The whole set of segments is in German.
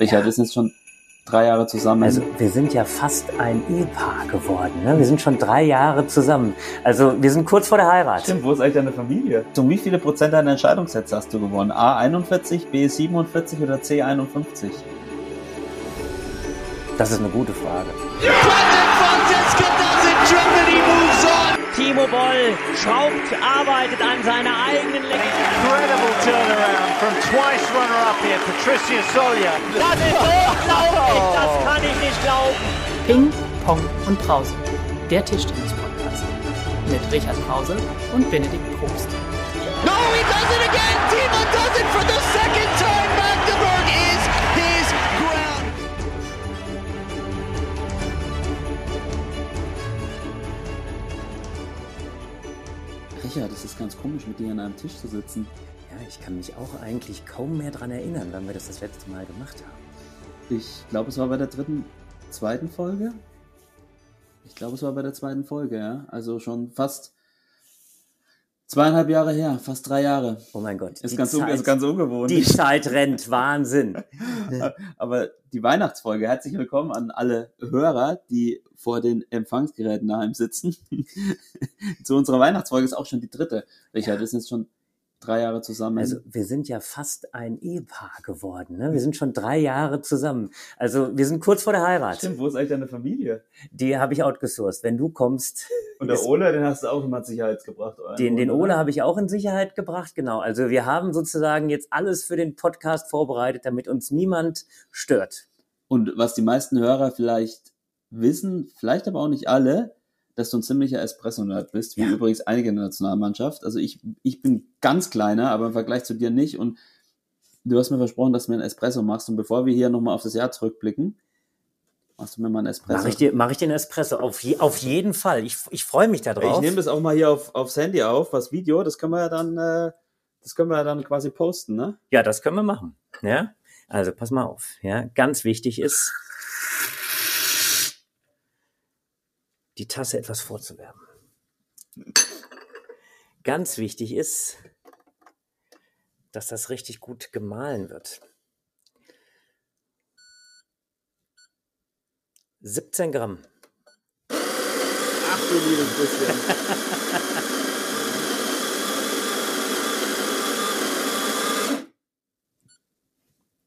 Richard, wir sind jetzt schon drei Jahre zusammen. Also wir sind ja fast ein Ehepaar geworden. Ne? Wir sind schon drei Jahre zusammen. Also wir sind kurz vor der Heirat. Stimmt, wo ist eigentlich deine Familie? Um wie viele Prozent deiner Entscheidungssätze hast du gewonnen? A 41, B 47 oder C 51? Das ist eine gute Frage. Timo Boll schraubt, arbeitet an seiner eigenen Legende. Incredible turnaround from twice runner-up here, Patricia Solia. Das ist unglaublich, das kann ich nicht glauben. Ping, Pong und Brause. Der Tischtennis-Podcast. Mit Richard Brause und Benedikt Probst. No, he does it again! Timo does it for the second Richard, das ist ganz komisch, mit dir an einem Tisch zu sitzen. Ja, ich kann mich auch eigentlich kaum mehr dran erinnern, wann wir das das letzte Mal gemacht haben. Ich glaube, es war bei der dritten, zweiten Folge. Ich glaube, es war bei der zweiten Folge, ja. Also schon fast zweieinhalb Jahre her, fast drei Jahre. Oh mein Gott. Ist ganz, Zeit- ist ganz ungewohnt. Die Zeit rennt, Wahnsinn. Aber die Weihnachtsfolge, herzlich willkommen an alle Hörer, die vor den Empfangsgeräten daheim sitzen. Zu unserer Weihnachtsfolge ist auch schon die dritte. Richard, wir sind jetzt schon drei Jahre zusammen. Also wir sind ja fast ein Ehepaar geworden. Ne? Wir sind schon drei Jahre zusammen. Also wir sind kurz vor der Heirat. Stimmt, wo ist eigentlich deine Familie? Die habe ich outgesourced. Wenn du kommst, Und der ist- Ole, den hast du auch immer in Sicherheit gebracht. oder? den, den Ole, ne? habe ich auch in Sicherheit gebracht. Genau. Also wir haben sozusagen jetzt alles für den Podcast vorbereitet, damit uns niemand stört. Und was die meisten Hörer vielleicht wissen, vielleicht aber auch nicht alle, dass du ein ziemlicher Espresso-Nerd bist, wie Ja. übrigens einige in der Nationalmannschaft. Also ich, ich bin ganz kleiner, aber im Vergleich zu dir nicht. Und du hast mir versprochen, dass du mir einen Espresso machst. Und bevor wir hier nochmal auf das Jahr zurückblicken, machst du mir mal einen Espresso. Mache ich, dir- mach ich den Espresso? Auf, je, auf jeden Fall. Ich, ich freue mich ich darauf. nehme das auch mal hier auf, aufs Handy auf, was Video. Das können wir ja dann, äh, das können wir ja dann quasi posten, ne? Ja, das können wir machen. Ja, also pass mal auf. Ja, ganz wichtig ist, die Tasse etwas vorzuwärmen. Ganz wichtig ist, dass das richtig gut gemahlen wird. 17 Gramm. Ach du liebes bisschen.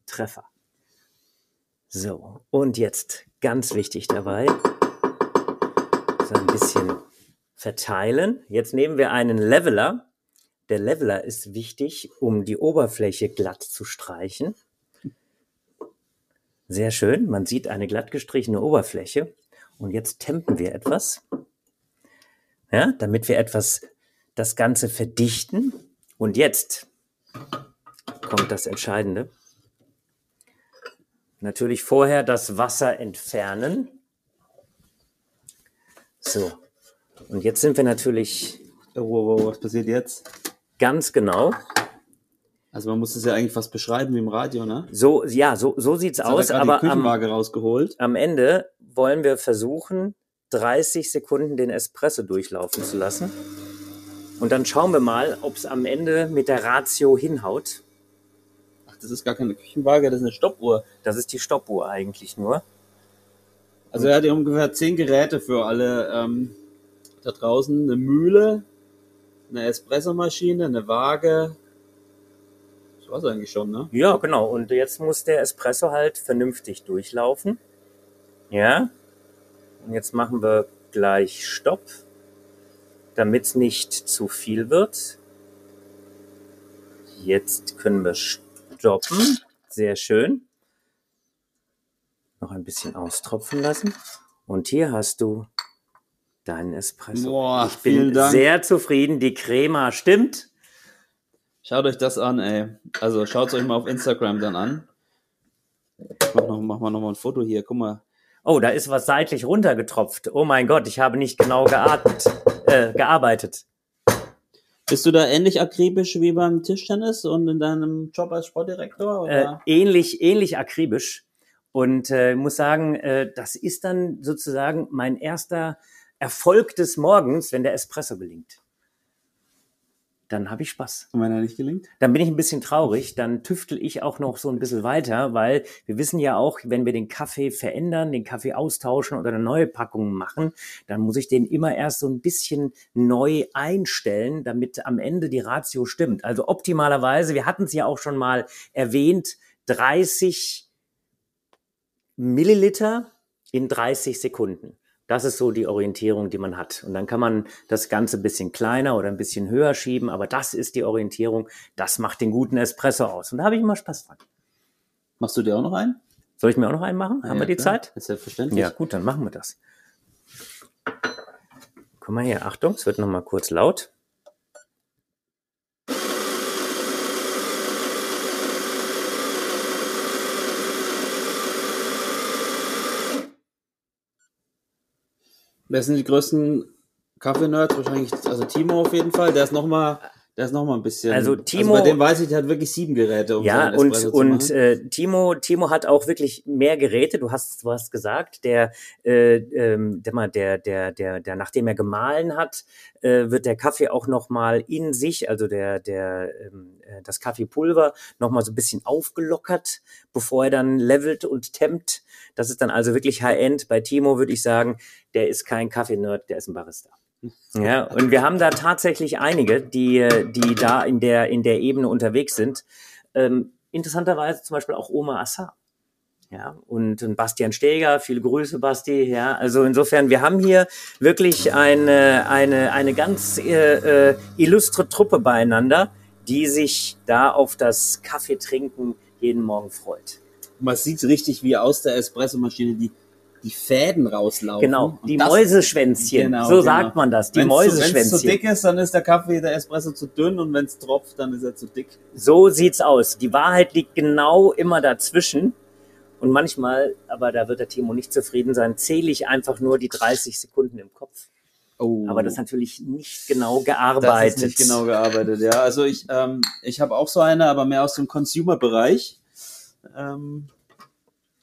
Treffer. So, und jetzt ganz wichtig dabei, so ein bisschen verteilen. Jetzt nehmen wir einen Leveler. Der Leveler ist wichtig, um die Oberfläche glatt zu streichen. Sehr schön, man sieht eine glatt gestrichene Oberfläche. Und jetzt tempen wir etwas, ja, damit wir etwas das Ganze verdichten. Und jetzt kommt das Entscheidende. Natürlich vorher das Wasser entfernen. So. Und jetzt sind wir natürlich Oh, wow, wow, was passiert jetzt? ganz genau. Also man muss das ja eigentlich fast beschreiben wie im Radio, ne? So, ja, so, so sieht's Jetzt hat er aus. Aber die am, Küchenwaage rausgeholt. am Ende wollen wir versuchen, 30 Sekunden den Espresso durchlaufen zu lassen. Und dann schauen wir mal, ob es am Ende mit der Ratio hinhaut. Ach, das ist gar keine Küchenwaage, das ist eine Stoppuhr. Das ist die Stoppuhr eigentlich nur. Also er hat hier ungefähr zehn Geräte für alle ähm, da draußen. Eine Mühle, eine Espressomaschine, eine Waage. Das war's eigentlich schon, ne? Ja, genau. Und jetzt muss der Espresso halt vernünftig durchlaufen. Ja. Und jetzt machen wir gleich Stopp, damit es nicht zu viel wird. Jetzt können wir stoppen. Sehr schön. Noch ein bisschen austropfen lassen. Und hier hast du deinen Espresso. Boah, ich bin sehr zufrieden. Die Crema stimmt. Schaut euch das an, ey. Also schaut euch mal auf Instagram dann an. Ich mach, noch, mach mal noch mal ein Foto hier. Guck mal. Oh, da ist was seitlich runtergetropft. Oh mein Gott, ich habe nicht genau geatmet, äh, gearbeitet. Bist du da ähnlich akribisch wie beim Tischtennis und in deinem Job als Sportdirektor? Äh, ähnlich, ähnlich akribisch. Und äh, muss sagen, äh, das ist dann sozusagen mein erster Erfolg des Morgens, wenn der Espresso gelingt. dann habe ich Spaß. Und wenn er nicht gelingt? Dann bin ich ein bisschen traurig, dann tüftel ich auch noch so ein bisschen weiter, weil wir wissen ja auch, wenn wir den Kaffee verändern, den Kaffee austauschen oder eine neue Packung machen, dann muss ich den immer erst so ein bisschen neu einstellen, damit am Ende die Ratio stimmt. Also optimalerweise, wir hatten es ja auch schon mal erwähnt, 30 Milliliter in 30 Sekunden. Das ist so die Orientierung, die man hat. Und dann kann man das Ganze ein bisschen kleiner oder ein bisschen höher schieben, aber das ist die Orientierung. Das macht den guten Espresso aus. Und da habe ich immer Spaß dran. Machst du dir auch noch einen? Soll ich mir auch noch einen machen? Ah, Haben ja, wir die klar. Zeit? Ist selbstverständlich. Ja, gut, dann machen wir das. Guck mal hier, Achtung, es wird noch mal kurz laut. Wer sind die größten Kaffee-Nerds? Wahrscheinlich, also Timo auf jeden Fall. Der ist noch mal, der ist noch mal ein bisschen. Also Timo- bei dem weiß ich, der hat wirklich sieben Geräte, um Ja, und, und äh, Timo, Timo hat auch wirklich mehr Geräte. Du hast, du hast gesagt, der, äh, ähm, der, der, der, der, nachdem er gemahlen hat, äh, wird der Kaffee auch nochmal in sich, also der, der, ähm, äh, das Kaffeepulver nochmal so ein bisschen aufgelockert, bevor er dann levelt und tempt. Das ist dann also wirklich High-End. Bei Timo würde ich sagen, der ist kein Kaffee-Nerd, der ist ein Barista. Ja, und wir haben da tatsächlich einige, die, die da in der, in der Ebene unterwegs sind. Ähm, interessanterweise zum Beispiel auch Oma Assar. Ja, und, und Bastian Steger, viele Grüße, Basti. Ja, also insofern, wir haben hier wirklich eine, eine, eine ganz äh, äh, illustre Truppe beieinander, die sich da auf das Kaffeetrinken jeden Morgen freut. Man sieht richtig, wie aus der Espressomaschine die, die Fäden rauslaufen. Genau, die das- Mäuseschwänzchen. Genau, so genau. sagt man das, die Wenn's zu- Wenn es zu Mäuseschwänzchen. dick ist, dann ist der Kaffee, der Espresso zu dünn und wenn es tropft, dann ist er zu dick. So sieht's aus. Die Wahrheit liegt genau immer dazwischen. Und manchmal, aber da wird der Timo nicht zufrieden sein, zähle ich einfach nur die 30 Sekunden im Kopf. Oh. Aber das ist natürlich nicht genau Das gearbeitet. ist nicht genau gearbeitet, ja. Also ich, ähm, ich habe auch so eine, aber mehr aus dem Consumer-Bereich. Ähm,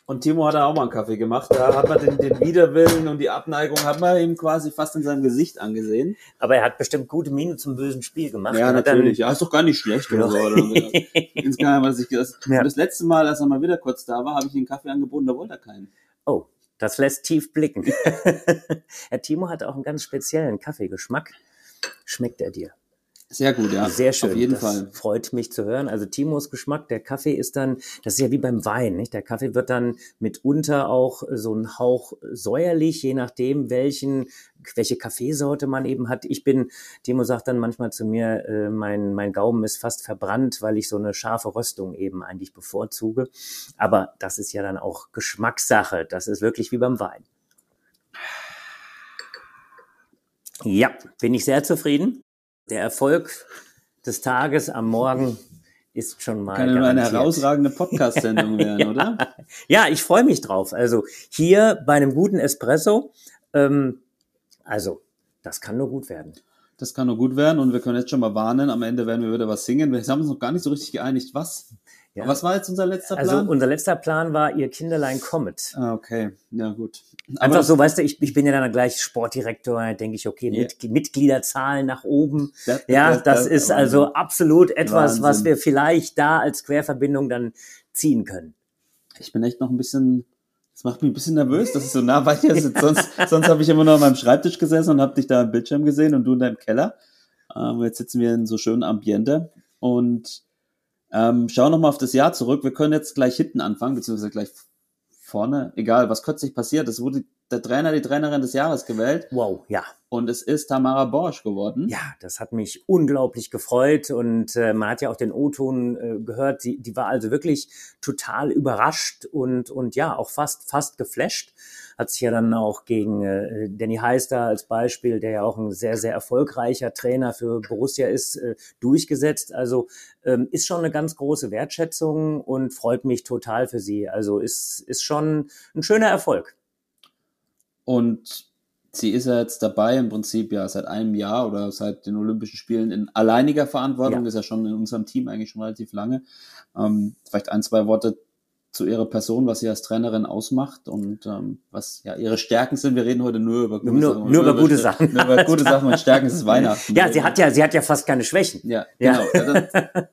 und Timo hat da auch mal einen Kaffee gemacht. Da hat man den, den Widerwillen und die Abneigung hat man ihm quasi fast in seinem Gesicht angesehen. Aber er hat bestimmt gute Miene zum bösen Spiel gemacht. Ja, dann- natürlich. Ja, ist doch gar nicht schlecht oder so. Oder? Insgeheim, was ich das, Ja. das letzte Mal, als er mal wieder kurz da war, habe ich ihm einen Kaffee angeboten, da wollte er keinen. Oh, das lässt tief blicken. Herr Timo hat auch einen ganz speziellen Kaffeegeschmack. Schmeckt er dir? Sehr gut, ja. Sehr schön. Auf jeden das Fall. Freut mich zu hören. Also Timos Geschmack, der Kaffee ist dann, das ist ja wie beim Wein, nicht? Der Kaffee wird dann mitunter auch so ein Hauch säuerlich, je nachdem, welchen, welche Kaffeesorte man eben hat. Ich bin, Timo sagt dann manchmal zu mir, äh, mein, mein Gaumen ist fast verbrannt, weil ich so eine scharfe Röstung eben eigentlich bevorzuge. Aber das ist ja dann auch Geschmackssache. Das ist wirklich wie beim Wein. Ja, bin ich sehr zufrieden. Der Erfolg des Tages am Morgen ist schon mal Kann ja nur eine garantiert. herausragende Podcast-Sendung werden, oder? Ja, ich freue mich drauf. Also hier bei einem guten Espresso, ähm, also das kann nur gut werden. Das kann nur gut werden und wir können jetzt schon mal warnen. Am Ende werden wir wieder was singen. Wir haben uns noch gar nicht so richtig geeinigt, was. Ja. Was war jetzt unser letzter Also Plan? unser letzter Plan war, ihr Kinderlein kommet. ah, okay, ja gut. Einfach das- so, weißt du, ich, ich bin ja dann gleich Sportdirektor, da denke ich, okay, Ja. Mit, Mitgliederzahlen nach oben. Das- Ja, das- das, das- ist also absolut etwas, was Wahnsinn. wir vielleicht da als Querverbindung dann ziehen können. Ich bin echt noch ein bisschen, das macht mich ein bisschen nervös, dass ich so nah bei dir sitze. Sonst, sonst habe ich immer nur an meinem Schreibtisch gesessen und habe dich da im Bildschirm gesehen und du in deinem Keller. Ähm, jetzt sitzen wir in so schönen Ambiente und ähm, schauen nochmal auf das Jahr zurück. Wir können jetzt gleich hinten anfangen, beziehungsweise gleich vorne. Egal, was kürzlich passiert. Es wurde der Trainer, die Trainerin des Jahres gewählt Wow, ja. und es ist Tamara Borsch geworden. Ja, das hat mich unglaublich gefreut und äh, man hat ja auch den O-Ton äh, gehört. Die, die war also wirklich total überrascht und und ja auch fast fast geflasht. Hat sich ja dann auch gegen äh, Danny Heister als Beispiel, der ja auch ein sehr sehr erfolgreicher Trainer für Borussia ist, äh, durchgesetzt. Also ähm, ist schon eine ganz große Wertschätzung und freut mich total für sie. Also ist ist schon ein schöner Erfolg. Und sie ist ja jetzt dabei, im Prinzip ja seit einem Jahr oder seit den Olympischen Spielen in alleiniger Verantwortung, Ja. ist ja schon in unserem Team eigentlich schon relativ lange. Ähm, vielleicht ein, zwei Worte zu ihrer Person, was sie als Trainerin ausmacht und ähm, was ja ihre Stärken sind. Wir reden heute nur über gute Nur- Sachen. nur über gute Sachen. Nur über gute Sachen und Stärken ist Weihnachten. Ja, sie hat ja, sie hat ja fast keine Schwächen. Ja, Ja. genau.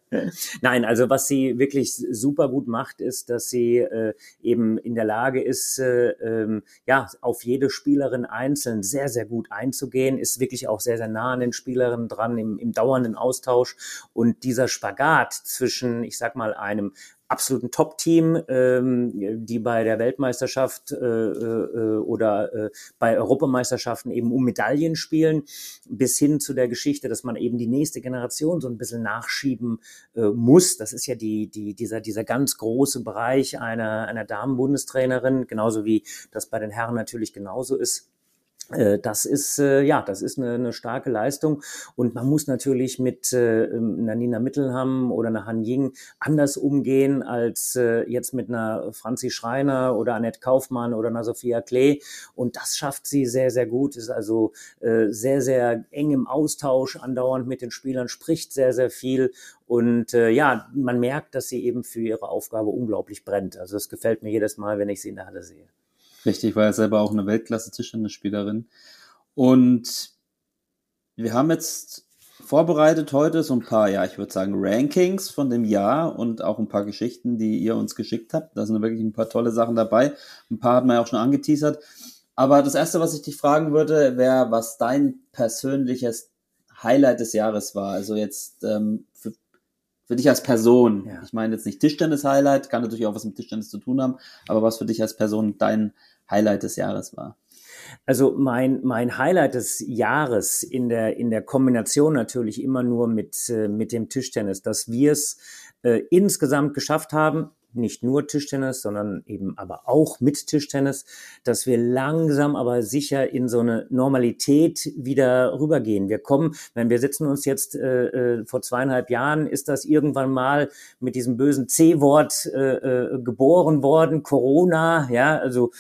Nein, also was sie wirklich super gut macht, ist, dass sie äh, eben in der Lage ist, äh, ähm, ja, auf jede Spielerin einzeln sehr, sehr gut einzugehen, ist wirklich auch sehr, sehr nah an den Spielerinnen dran, im, im dauernden Austausch. Und dieser Spagat zwischen, ich sag mal, einem absoluten Top-Team, ähm, die bei der Weltmeisterschaft äh, äh, oder äh, bei Europameisterschaften eben um Medaillen spielen, bis hin zu der Geschichte, dass man eben die nächste Generation so ein bisschen nachschieben muss. Das ist ja die, die, dieser, dieser ganz große Bereich einer, einer Damenbundestrainerin, genauso wie das bei den Herren natürlich genauso ist. Äh, Das ist äh, ja, das ist eine, eine starke Leistung und man muss natürlich mit äh, einer Nina Mittelham oder einer Han Ying anders umgehen als äh, jetzt mit einer Franzi Schreiner oder Annette Kaufmann oder einer Sophia Klee und das schafft sie sehr sehr gut. Ist also äh, sehr sehr eng im Austausch andauernd mit den Spielern, spricht sehr sehr viel und äh, ja, man merkt, dass sie eben für ihre Aufgabe unglaublich brennt. Also das gefällt mir jedes Mal, wenn ich sie in der Halle sehe. Richtig, war ja selber auch eine Weltklasse-Tischtennisspielerin. Und wir haben jetzt vorbereitet heute so ein paar, ja, ich würde sagen, Rankings von dem Jahr und auch ein paar Geschichten, die ihr uns geschickt habt. Da sind wirklich ein paar tolle Sachen dabei. Ein paar hat man ja auch schon angeteasert. Aber das erste, was ich dich fragen würde, wäre, was dein persönliches Highlight des Jahres war. Also jetzt ähm, für, für dich als Person. Ja. Ich meine jetzt nicht Tischtennis-Highlight, kann natürlich auch was mit Tischtennis zu tun haben, aber was für dich als Person dein Highlight des Jahres war. Also mein, mein Highlight des Jahres in der, in der Kombination natürlich immer nur mit, äh, mit dem Tischtennis, dass wir es äh, insgesamt geschafft haben, nicht nur Tischtennis, sondern eben aber auch mit Tischtennis, dass wir langsam aber sicher in so eine Normalität wieder rübergehen. Wir kommen, wenn wir sitzen uns jetzt äh, äh, vor zweieinhalb Jahren, ist das irgendwann mal mit diesem bösen C-Wort äh, äh, geboren worden, Corona, ja, also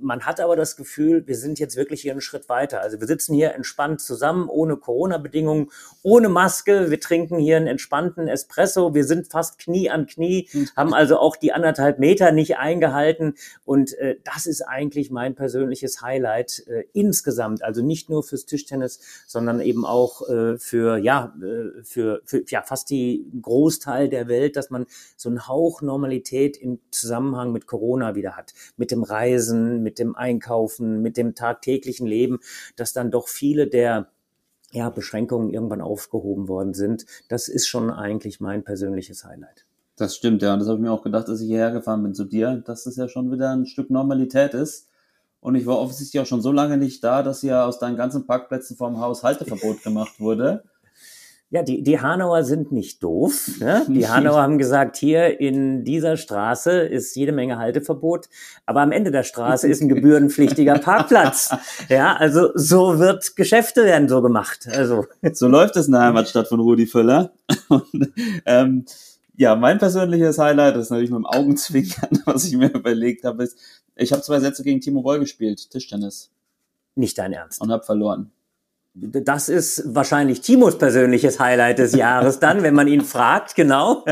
man hat aber das Gefühl, wir sind jetzt wirklich hier einen Schritt weiter. Also wir sitzen hier entspannt zusammen, ohne Corona-Bedingungen, ohne Maske. Wir trinken hier einen entspannten Espresso. Wir sind fast Knie an Knie, haben also auch die anderthalb Meter nicht eingehalten. Und äh, das ist eigentlich mein persönliches Highlight äh, insgesamt. Also nicht nur fürs Tischtennis, sondern eben auch äh, für, ja, äh, für, für ja, fast die Großteil der Welt, dass man so einen Hauch Normalität im Zusammenhang mit Corona wieder hat. Mit dem Reisen, mit dem Einkaufen, mit dem tagtäglichen Leben, dass dann doch viele der ja, Beschränkungen irgendwann aufgehoben worden sind. Das ist schon eigentlich mein persönliches Highlight. Das stimmt, ja. Und das habe ich mir auch gedacht, dass ich hierher gefahren bin zu dir, dass das ja schon wieder ein Stück Normalität ist. Und ich war offensichtlich auch schon so lange nicht da, dass ja aus deinen ganzen Parkplätzen vorm Haus Halteverbot gemacht wurde. Ja, die, die Hanauer sind nicht doof. Ne? Die Hanauer haben gesagt, hier in dieser Straße ist jede Menge Halteverbot, aber am Ende der Straße ist ein gebührenpflichtiger Parkplatz. Ja, also so wird Geschäfte werden so gemacht. Also So läuft es in der Heimatstadt von Rudi Völler. Und, ähm, ja, mein persönliches Highlight das ist natürlich mit dem Augenzwinkern, was ich mir überlegt habe, ist, ich habe zwei Sätze gegen Timo Boll gespielt, Tischtennis, nicht dein Ernst. und habe verloren. Das ist wahrscheinlich Timos persönliches Highlight des Jahres dann, wenn man ihn fragt, genau.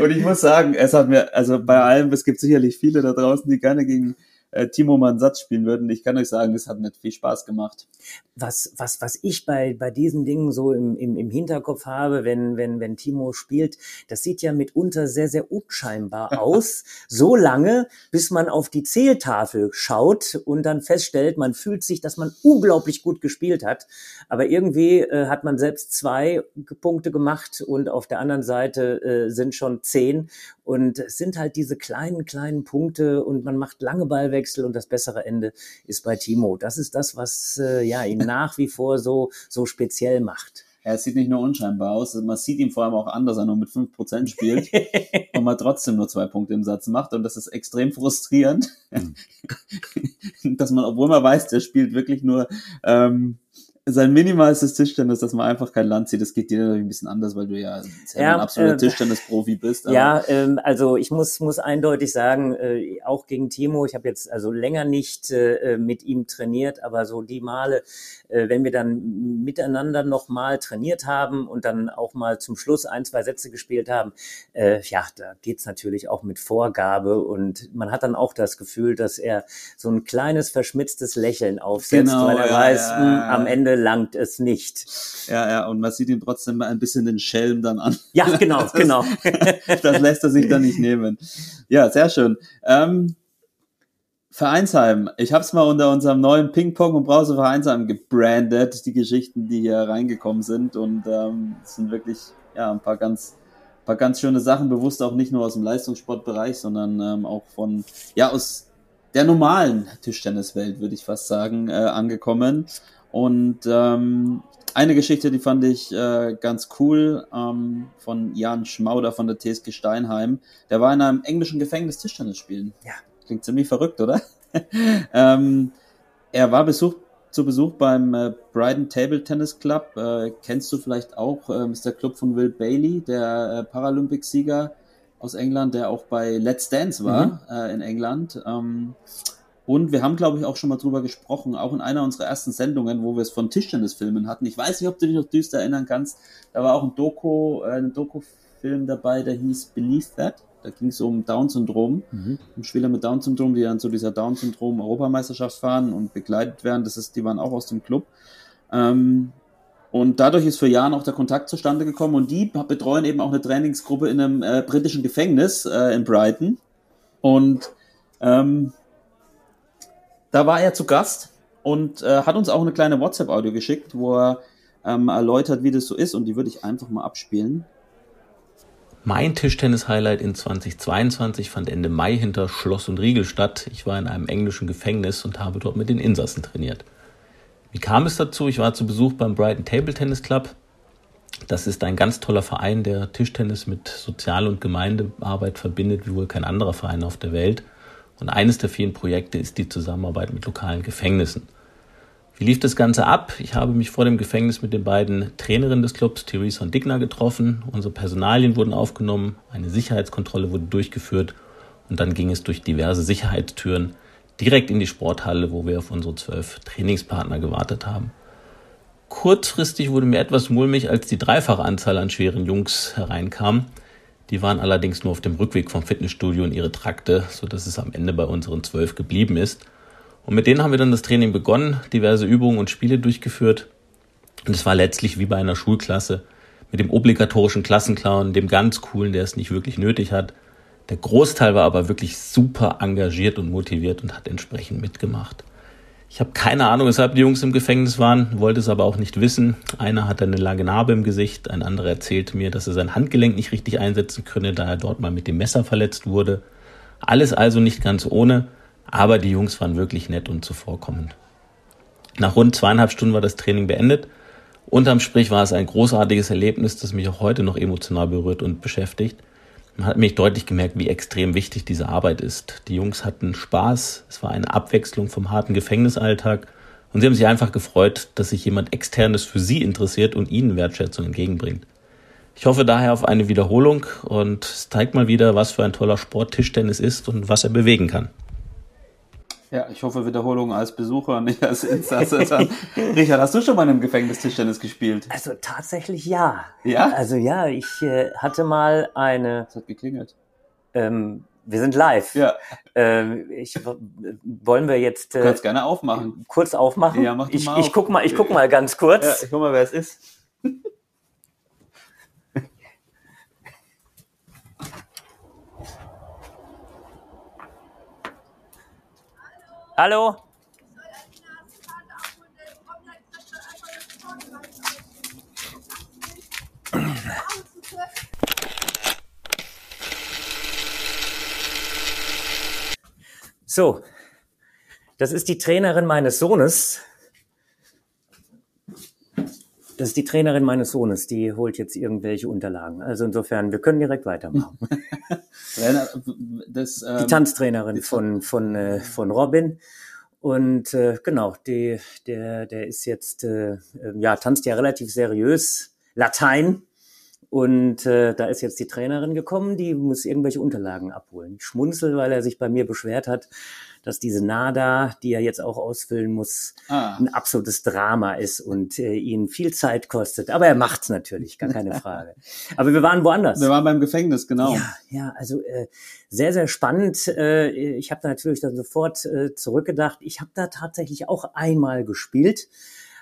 Und ich muss sagen, es hat mir, also bei allem, es gibt sicherlich viele da draußen, die gerne gegen äh, Timo mal einen Satz spielen würden. Ich kann euch sagen, es hat nicht viel Spaß gemacht. was, was, was ich bei, bei diesen Dingen so im, im, im Hinterkopf habe, wenn, wenn, wenn Timo spielt, das sieht ja mitunter sehr, sehr unscheinbar aus. so lange, bis man auf die Zähltafel schaut und dann feststellt, man fühlt sich, dass man unglaublich gut gespielt hat. Aber irgendwie äh, hat man selbst zwei Punkte gemacht und auf der anderen Seite äh, sind schon zehn. Und es sind halt diese kleinen, kleinen Punkte und man macht lange Ballwechsel und das bessere Ende ist bei Timo. Das ist das, was äh, ja ihn nach wie vor so, so speziell macht. Er sieht nicht nur unscheinbar aus, man sieht ihm vor allem auch an, dass er nur mit 5% spielt und man trotzdem nur zwei Punkte im Satz macht. Und das ist extrem frustrierend, dass man, obwohl man weiß, der spielt wirklich nur ähm, sein minimalstes Tischtennis, dass man einfach kein Land zieht, das geht dir natürlich ein bisschen anders, weil du ja Ja, ein absoluter äh, Tischtennis-Profi bist. aber- Ja, ähm, also ich muss, muss eindeutig sagen, äh, auch gegen Timo, ich habe jetzt also länger nicht äh, mit ihm trainiert, aber so die Male, äh, wenn wir dann miteinander noch mal trainiert haben und dann auch mal zum Schluss ein, zwei Sätze gespielt haben, äh, ja, da geht's natürlich auch mit Vorgabe und man hat dann auch das Gefühl, dass er so ein kleines verschmitztes Lächeln aufsetzt, Genau, weil er ja, weiß, ja, mh, ja. am Ende langt es nicht. Ja, ja, und man sieht ihn trotzdem ein bisschen den Schelm dann an. Ja, genau, Das- genau. das lässt er sich dann nicht nehmen. Ja, sehr schön. Ähm, Vereinsheim. Ich habe es mal unter unserem neuen Ping-Pong und Brause Vereinsheim gebrandet, die Geschichten, die hier reingekommen sind. Und ähm, es sind wirklich ja, ein paar ganz, paar ganz schöne Sachen, bewusst auch nicht nur aus dem Leistungssportbereich, sondern ähm, auch von, ja, aus der normalen Tischtenniswelt, würde ich fast sagen, äh, angekommen. Und ähm, eine Geschichte, die fand ich äh, ganz cool, ähm, von Jan Schmauder von der TSG Steinheim. Der war in einem englischen Gefängnis Tischtennis spielen. Ja. Klingt ziemlich verrückt, oder? ähm, er war Besuch, zu Besuch beim äh, Brighton Table Tennis Club. Äh, kennst du vielleicht auch, ähm, ist der Club von Will Bailey, der äh, Paralympicsieger aus England, der auch bei Let's Dance war äh, in England. Ähm, und wir haben, glaube ich, auch schon mal drüber gesprochen, auch in einer unserer ersten Sendungen, wo wir es von Tischtennisfilmen hatten. Ich weiß nicht, ob du dich noch düster erinnern kannst. Da war auch ein Doku, äh, ein Doku-Film dabei, der hieß Believe That. Da ging es um Down-Syndrom, um Spieler mit Down-Syndrom, die dann zu dieser Down-Syndrom-Europameisterschaft fahren und begleitet werden. Das ist, die waren auch aus dem Club. Ähm, und dadurch ist für Jan auch der Kontakt zustande gekommen und die betreuen eben auch eine Trainingsgruppe in einem äh, britischen Gefängnis äh, in Brighton. Und ähm, da war er zu Gast und äh, hat uns auch eine kleine WhatsApp-Audio geschickt, wo er ähm, erläutert, wie das so ist und die würde ich einfach mal abspielen. Mein Tischtennis-Highlight in 2022 fand Ende Mai hinter Schloss und Riegel statt. Ich war in einem englischen Gefängnis und habe dort mit den Insassen trainiert. Wie kam es dazu? Ich war zu Besuch beim Brighton Table Tennis Club. Das ist ein ganz toller Verein, der Tischtennis mit Sozial- und Gemeindearbeit verbindet, wie wohl kein anderer Verein auf der Welt. Und eines der vielen Projekte ist die Zusammenarbeit mit lokalen Gefängnissen. Wie lief das Ganze ab? Ich habe mich vor dem Gefängnis mit den beiden Trainerinnen des Clubs, Theresa und Digna, getroffen. Unsere Personalien wurden aufgenommen, eine Sicherheitskontrolle wurde durchgeführt und dann ging es durch diverse Sicherheitstüren direkt in die Sporthalle, wo wir auf unsere zwölf Trainingspartner gewartet haben. Kurzfristig wurde mir etwas mulmig, als die dreifache Anzahl an schweren Jungs hereinkam. Die waren allerdings nur auf dem Rückweg vom Fitnessstudio in ihre Trakte, sodass es am Ende bei unseren zwölf geblieben ist. Und mit denen haben wir dann das Training begonnen, diverse Übungen und Spiele durchgeführt. Und es war letztlich wie bei einer Schulklasse mit dem obligatorischen Klassenclown, dem ganz coolen, der es nicht wirklich nötig hat. Der Großteil war aber wirklich super engagiert und motiviert und hat entsprechend mitgemacht. Ich habe keine Ahnung, weshalb die Jungs im Gefängnis waren, wollte es aber auch nicht wissen. Einer hatte eine lange Narbe im Gesicht, ein anderer erzählte mir, dass er sein Handgelenk nicht richtig einsetzen könne, da er dort mal mit dem Messer verletzt wurde. Alles also nicht ganz ohne, aber die Jungs waren wirklich nett und zuvorkommend. Nach rund zweieinhalb Stunden war das Training beendet. Unterm Strich war es ein großartiges Erlebnis, das mich auch heute noch emotional berührt und beschäftigt. Hat mich deutlich gemerkt, wie extrem wichtig diese Arbeit ist. Die Jungs hatten Spaß, es war eine Abwechslung vom harten Gefängnisalltag und sie haben sich einfach gefreut, dass sich jemand externes für sie interessiert und ihnen Wertschätzung entgegenbringt. Ich hoffe daher auf eine Wiederholung und es zeigt mal wieder, was für ein toller Sport Tischtennis ist und was er bewegen kann. Ja, ich hoffe Wiederholung als Besucher, nicht als Insasse. Richard, hast du schon mal einem Gefängnis Tischtennis gespielt? Also tatsächlich ja. Ja? Also ja, ich äh, hatte mal eine. Es hat geklingelt. Ähm, wir sind live. Ja, Ähm, ich, wollen wir jetzt du äh, kannst gerne aufmachen. kurz aufmachen? Ja, mach du ich, mal ich auf. guck mal, ich guck mal ganz kurz. Ja, ich guck mal, wer es ist. Hallo? So, das ist die Trainerin meines Sohnes. Das ist die Trainerin meines Sohnes, die holt jetzt irgendwelche Unterlagen. Also insofern, wir können direkt weitermachen. Trainer, Das, Die ähm, Tanztrainerin die- von, von, äh, von Robin. Und äh, genau, die, der, der ist jetzt, äh, ja, tanzt ja relativ seriös Latein. Und äh, da ist jetzt die Trainerin gekommen, die muss irgendwelche Unterlagen abholen. Ich schmunzel, weil er sich bei mir beschwert hat, dass diese NADA, die er jetzt auch ausfüllen muss, Ah. ein absolutes Drama ist und äh, ihn viel Zeit kostet. Aber er macht's natürlich, gar keine Frage. Aber wir waren woanders. Wir waren beim Gefängnis, genau. Ja, ja, also äh, sehr, sehr spannend. Äh, ich habe da natürlich dann sofort äh, zurückgedacht. Ich habe da tatsächlich auch einmal gespielt.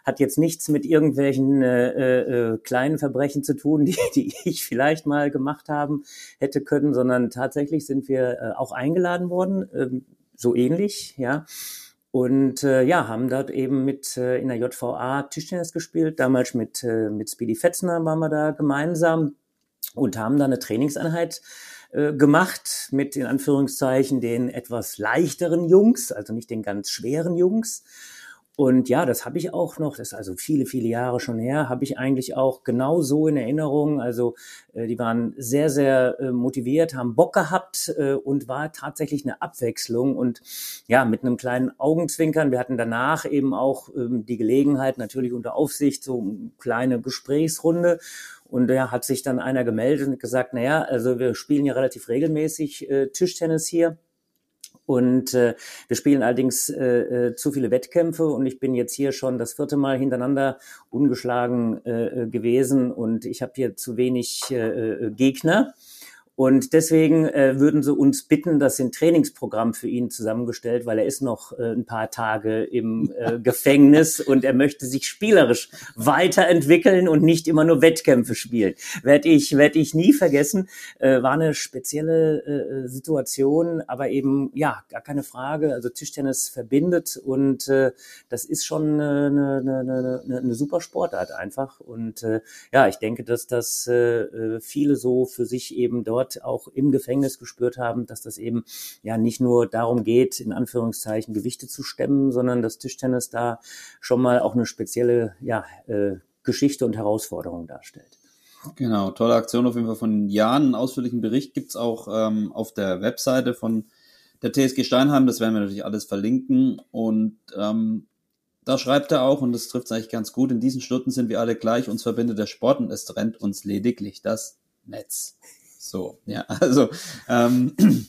Hat jetzt nichts mit irgendwelchen äh, äh, kleinen Verbrechen zu tun, die, die ich vielleicht mal gemacht haben hätte können, sondern tatsächlich sind wir äh, auch eingeladen worden, ähm, so ähnlich, ja. Und äh, ja, haben dort eben mit äh, in der JVA Tischtennis gespielt, damals mit, äh, mit Speedy Fetzner waren wir da gemeinsam und haben da eine Trainingseinheit äh, gemacht mit in Anführungszeichen den etwas leichteren Jungs, also nicht den ganz schweren Jungs. Und ja, das habe ich auch noch, das ist also viele, viele Jahre schon her, habe ich eigentlich auch genau so in Erinnerung. Also äh, die waren sehr, sehr äh, motiviert, haben Bock gehabt äh, und war tatsächlich eine Abwechslung und ja, mit einem kleinen Augenzwinkern. Wir hatten danach eben auch ähm, die Gelegenheit, natürlich unter Aufsicht, so eine kleine Gesprächsrunde. Und da hat sich dann einer gemeldet und gesagt, naja, also wir spielen ja relativ regelmäßig äh, Tischtennis hier. Und äh, wir spielen allerdings äh, äh, zu viele Wettkämpfe und ich bin jetzt hier schon das vierte Mal hintereinander ungeschlagen äh, äh, gewesen und ich habe hier zu wenig äh, äh, Gegner. Und deswegen äh, würden sie uns bitten, dass ein Trainingsprogramm für ihn zusammengestellt, weil er ist noch äh, ein paar Tage im äh, Gefängnis und er möchte sich spielerisch weiterentwickeln und nicht immer nur Wettkämpfe spielen. Werde ich, werd ich nie vergessen. Äh, war eine spezielle äh, Situation, aber eben, ja, gar keine Frage. Also Tischtennis verbindet und äh, das ist schon eine, eine, eine, eine, eine super Sportart einfach. Und äh, ja, ich denke, dass das äh, äh, viele so für sich eben dort auch im Gefängnis gespürt haben, dass das eben ja nicht nur darum geht, in Anführungszeichen Gewichte zu stemmen, sondern dass Tischtennis da schon mal auch eine spezielle ja, äh, Geschichte und Herausforderung darstellt. Genau, tolle Aktion auf jeden Fall von Jan. Einen ausführlichen Bericht gibt's auch ähm, auf der Webseite von der TSG Steinheim. Das werden wir natürlich alles verlinken. Und ähm, da schreibt er auch, und das trifft eigentlich ganz gut, in diesen Stunden sind wir alle gleich, uns verbindet der Sport und es trennt uns lediglich das Netz. So, ja, also ähm,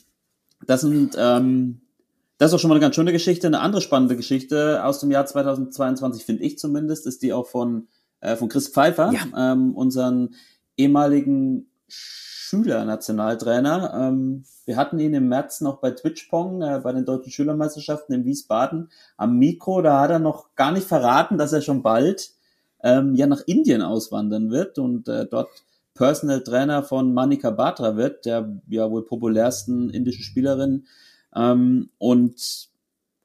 das sind ähm, das ist auch schon mal eine ganz schöne Geschichte. Eine andere spannende Geschichte aus dem Jahr 2022, finde ich zumindest, ist die auch von, äh, von Chris Pfeiffer, Ja. ähm, unseren ehemaligen Schülernationaltrainer. Ähm, wir hatten ihn im März noch bei Twitchpong, äh, bei den deutschen Schülermeisterschaften in Wiesbaden am Mikro. Da hat er noch gar nicht verraten, dass er schon bald ähm, ja nach Indien auswandern wird und äh, dort Personal Trainer von Manika Batra wird, der ja wohl populärsten indischen Spielerin. Ähm, und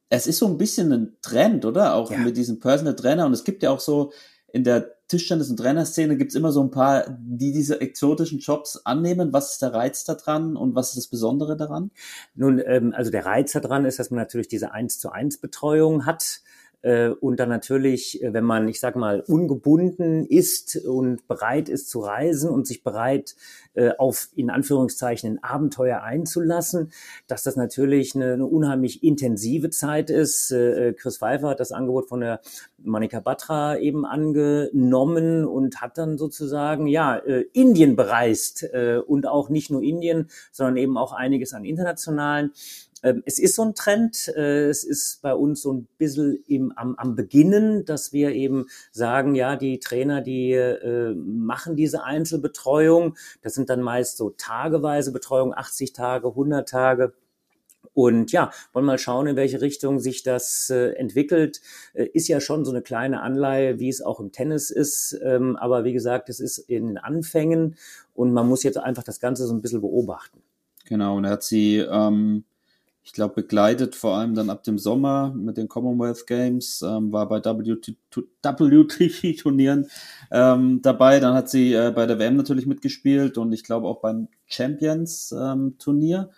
es ist so ein bisschen ein Trend, oder? Auch Ja. mit diesem Personal Trainer. Und es gibt ja auch so in der Tischtennis- und Trainerszene gibt's immer so ein paar, die diese exotischen Jobs annehmen. Was ist der Reiz daran und was ist das Besondere daran? Nun, ähm, also der Reiz daran ist, dass man natürlich diese eins zu eins Betreuung hat. Äh, Und dann natürlich, äh, wenn man, ich sag mal, ungebunden ist und bereit ist zu reisen und sich bereit äh, auf, in Anführungszeichen, ein Abenteuer einzulassen, dass das natürlich eine, eine unheimlich intensive Zeit ist. Chris Pfeiffer hat das Angebot von der Monika Batra eben angenommen und hat dann sozusagen, ja, Indien bereist und auch nicht nur Indien, sondern eben auch einiges an internationalen. Ähm, Es ist so ein Trend, äh, es ist bei uns so ein bisschen im, am, am Beginnen, dass wir eben sagen, ja, die Trainer, die äh, machen diese Einzelbetreuung, das sind dann meist so tageweise Betreuung, 80 Tage, 100 Tage. Und ja, wollen mal schauen, in welche Richtung sich das äh, entwickelt. Äh, ist ja schon so eine kleine Anleihe, wie es auch im Tennis ist. Ähm, aber wie gesagt, es ist in den Anfängen und man muss jetzt einfach das Ganze so ein bisschen beobachten. Genau, und er hat sie, ähm, ich glaube, begleitet, vor allem dann ab dem Sommer mit den Commonwealth Games, ähm, war bei WT WTT-Turnieren ähm, dabei. Dann hat sie äh, bei der WM natürlich mitgespielt und ich glaube auch beim Champions-Turnier.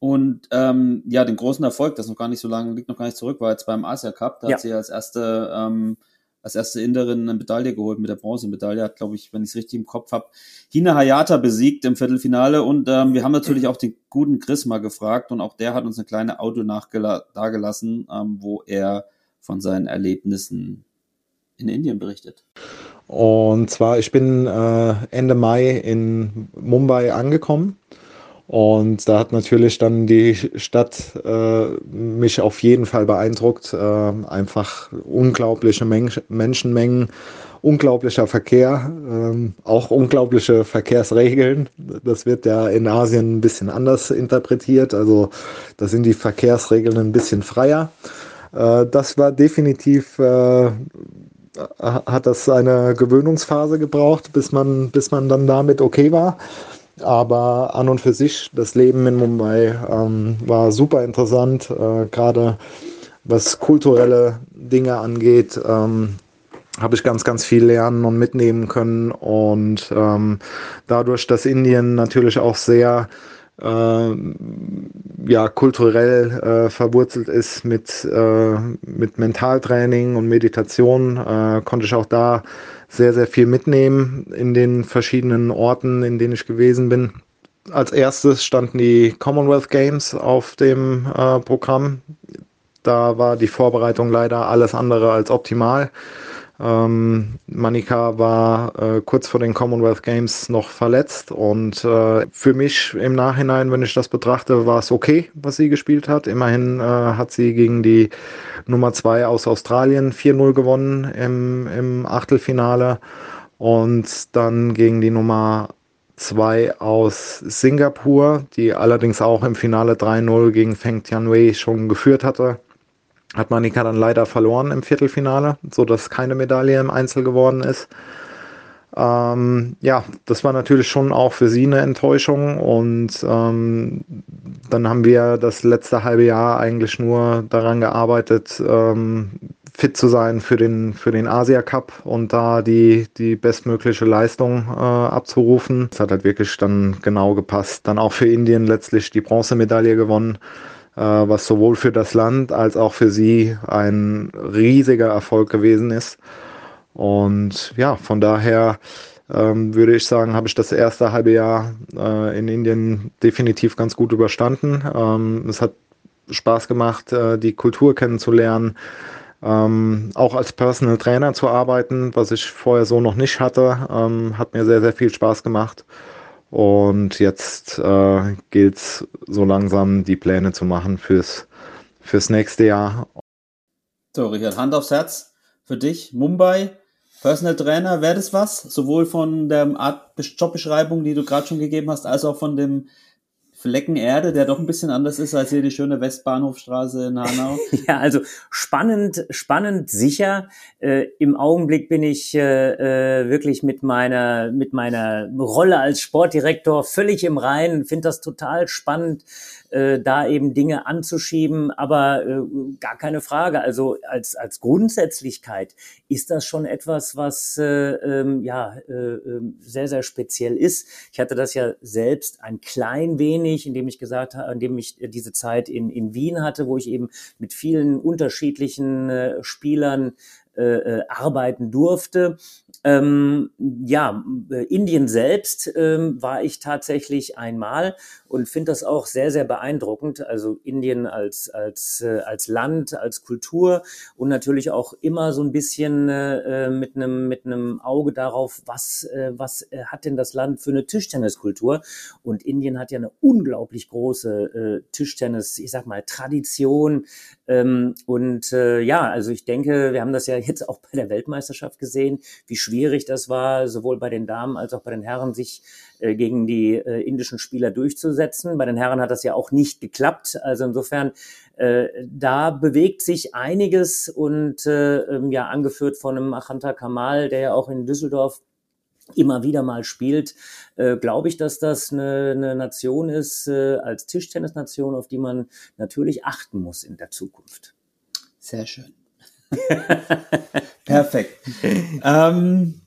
und ähm, ja, den großen Erfolg, das noch gar nicht so lange, liegt noch gar nicht zurück, war jetzt beim Asia Cup. Da Ja. hat sie als erste ähm, als erste Inderin eine Medaille geholt mit der Bronzemedaille. Hat, glaube ich, wenn ich es richtig im Kopf habe, Hina Hayata besiegt im Viertelfinale. Und ähm, wir haben natürlich auch den guten Chris gefragt und auch der hat uns eine kleine Audio dargelassen, ähm, wo er von seinen Erlebnissen in Indien berichtet. Und zwar, ich bin äh, Ende Mai in Mumbai angekommen. Und da hat natürlich dann die Stadt äh, mich auf jeden Fall beeindruckt. Äh, einfach unglaubliche Men Menschenmengen, unglaublicher Verkehr, äh, auch unglaubliche Verkehrsregeln. Das wird ja in Asien ein bisschen anders interpretiert. Also da sind die Verkehrsregeln ein bisschen freier. Äh, das war definitiv äh, hat das eine Gewöhnungsphase gebraucht, bis man, bis man dann damit okay war. Aber an und für sich, das Leben in Mumbai ähm, war super interessant, äh, gerade was kulturelle Dinge angeht. Ähm, habe ich ganz, ganz viel lernen und mitnehmen können. Und ähm, dadurch, dass Indien natürlich auch sehr ja, kulturell äh, verwurzelt ist mit, äh, mit Mentaltraining und Meditation, äh, konnte ich auch da sehr, sehr viel mitnehmen in den verschiedenen Orten, in denen ich gewesen bin. Als erstes standen die Commonwealth Games auf dem Programm. Da war die Vorbereitung leider alles andere als optimal. Ähm, Manika war äh, kurz vor den Commonwealth Games noch verletzt und äh, für mich im Nachhinein, wenn ich das betrachte, war es okay, was sie gespielt hat. Immerhin äh, hat sie gegen die Nummer 2 aus Australien 4-0 gewonnen im, im Achtelfinale und dann gegen die Nummer 2 aus Singapur, die allerdings auch im Finale 3-0 gegen Feng Tianwei schon geführt hatte hat Manika dann leider verloren im Viertelfinale, so dass keine Medaille im Einzel geworden ist. Ähm, ja, das war natürlich schon auch für sie eine Enttäuschung und ähm, dann haben wir das letzte halbe Jahr eigentlich nur daran gearbeitet, ähm, fit zu sein für den, für den Asia Cup und da die, die bestmögliche Leistung äh, abzurufen. Es hat halt wirklich dann genau gepasst. Dann auch für Indien letztlich die Bronzemedaille gewonnen. Äh, was sowohl für das Land als auch für sie ein riesiger Erfolg gewesen ist. Und ja, von daher ähm, würde ich sagen, habe ich das erste halbe Jahr äh, in Indien definitiv ganz gut überstanden. Ähm, es hat Spaß gemacht, äh, die Kultur kennenzulernen, ähm, auch als Personal Trainer zu arbeiten, was ich vorher so noch nicht hatte, ähm, hat mir sehr, sehr viel Spaß gemacht. Und jetzt äh, gilt es so langsam, die Pläne zu machen fürs, fürs nächste Jahr. So, Richard, Hand aufs Herz für dich. Mumbai, Personal Trainer, wäre das was? Sowohl von der Art Jobbeschreibung, die du gerade schon gegeben hast, als auch von dem Flecken Erde, der doch ein bisschen anders ist als hier die schöne Westbahnhofstraße in Hanau. ja, also spannend, spannend sicher. Äh, Im Augenblick bin ich äh, äh, wirklich mit meiner, mit meiner Rolle als Sportdirektor völlig im Reinen, finde das total spannend, äh, da eben Dinge anzuschieben, aber äh, gar keine Frage. Also als, als Grundsätzlichkeit ist das schon etwas, was äh, ähm, ja äh, ähm, sehr, sehr speziell ist. Ich hatte das ja selbst ein klein wenig, indem ich gesagt habe, indem ich diese Zeit in, in Wien hatte, wo ich eben mit vielen unterschiedlichen äh, Spielern äh, äh, arbeiten durfte. Ähm, ja, äh, Indien selbst ähm, war ich tatsächlich einmal und finde das auch sehr, sehr beeindruckend. Also Indien als, als, äh, als Land, als Kultur und natürlich auch immer so ein bisschen äh, mit einem mit Auge darauf, was, äh, was äh, hat denn das Land für eine Tischtenniskultur? Und Indien hat ja eine unglaublich große äh, Tischtennis, ich sag mal, Tradition. Ähm, und äh, ja, also ich denke, wir haben das ja jetzt auch bei der Weltmeisterschaft gesehen, wie schwierig das war, sowohl bei den Damen als auch bei den Herren, sich äh, gegen die äh, indischen Spieler durchzusetzen. Bei den Herren hat das ja auch nicht geklappt. Also insofern, äh, da bewegt sich einiges und äh, ähm, ja, angeführt von einem Achanta Kamal, der ja auch in Düsseldorf immer wieder mal spielt, äh, glaube ich, dass das eine, eine Nation ist, äh, als Tischtennisnation, auf die man natürlich achten muss in der Zukunft. Sehr schön. Perfekt. ähm,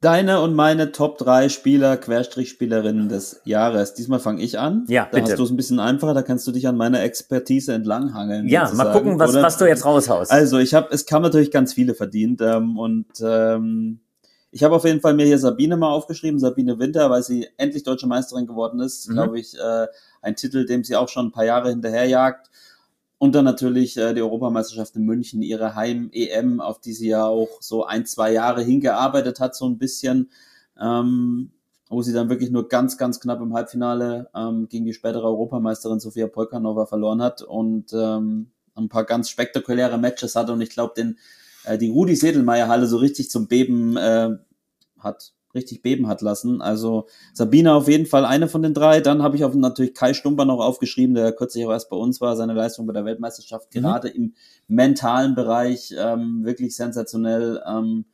Deine und meine Top 3 Spieler, Querstrichspielerinnen des Jahres. Diesmal fange ich an. Ja, Da bitte. hast du es ein bisschen einfacher, da kannst du dich an meiner Expertise entlanghangeln. Ja, mal sozusagen, gucken, was, oder? was du jetzt raushaust. Also, ich habe, es kam natürlich ganz viele verdient ähm, und ähm, ich habe auf jeden Fall mir hier Sabine mal aufgeschrieben, Sabine Winter, weil sie endlich deutsche Meisterin geworden ist, Mhm. glaube ich, äh, ein Titel, dem sie auch schon ein paar Jahre hinterherjagt. Und dann natürlich äh, die Europameisterschaft in München, ihre Heim-EM, auf die sie ja auch so ein, zwei Jahre hingearbeitet hat, so ein bisschen, ähm, wo sie dann wirklich nur ganz, ganz knapp im Halbfinale ähm, gegen die spätere Europameisterin Sofia Polkanova verloren hat und ähm, ein paar ganz spektakuläre Matches hatte. Und ich glaube, den äh, die Rudi Sedelmeier Halle so richtig zum Beben äh, hat, richtig beben hat lassen. Also Sabine auf jeden Fall eine von den drei. Dann habe ich auf natürlich Kai Stumper noch aufgeschrieben, der kürzlich auch erst bei uns war, seine Leistung bei der Weltmeisterschaft, Mhm. gerade im mentalen Bereich, ähm, wirklich sensationell. Ähm,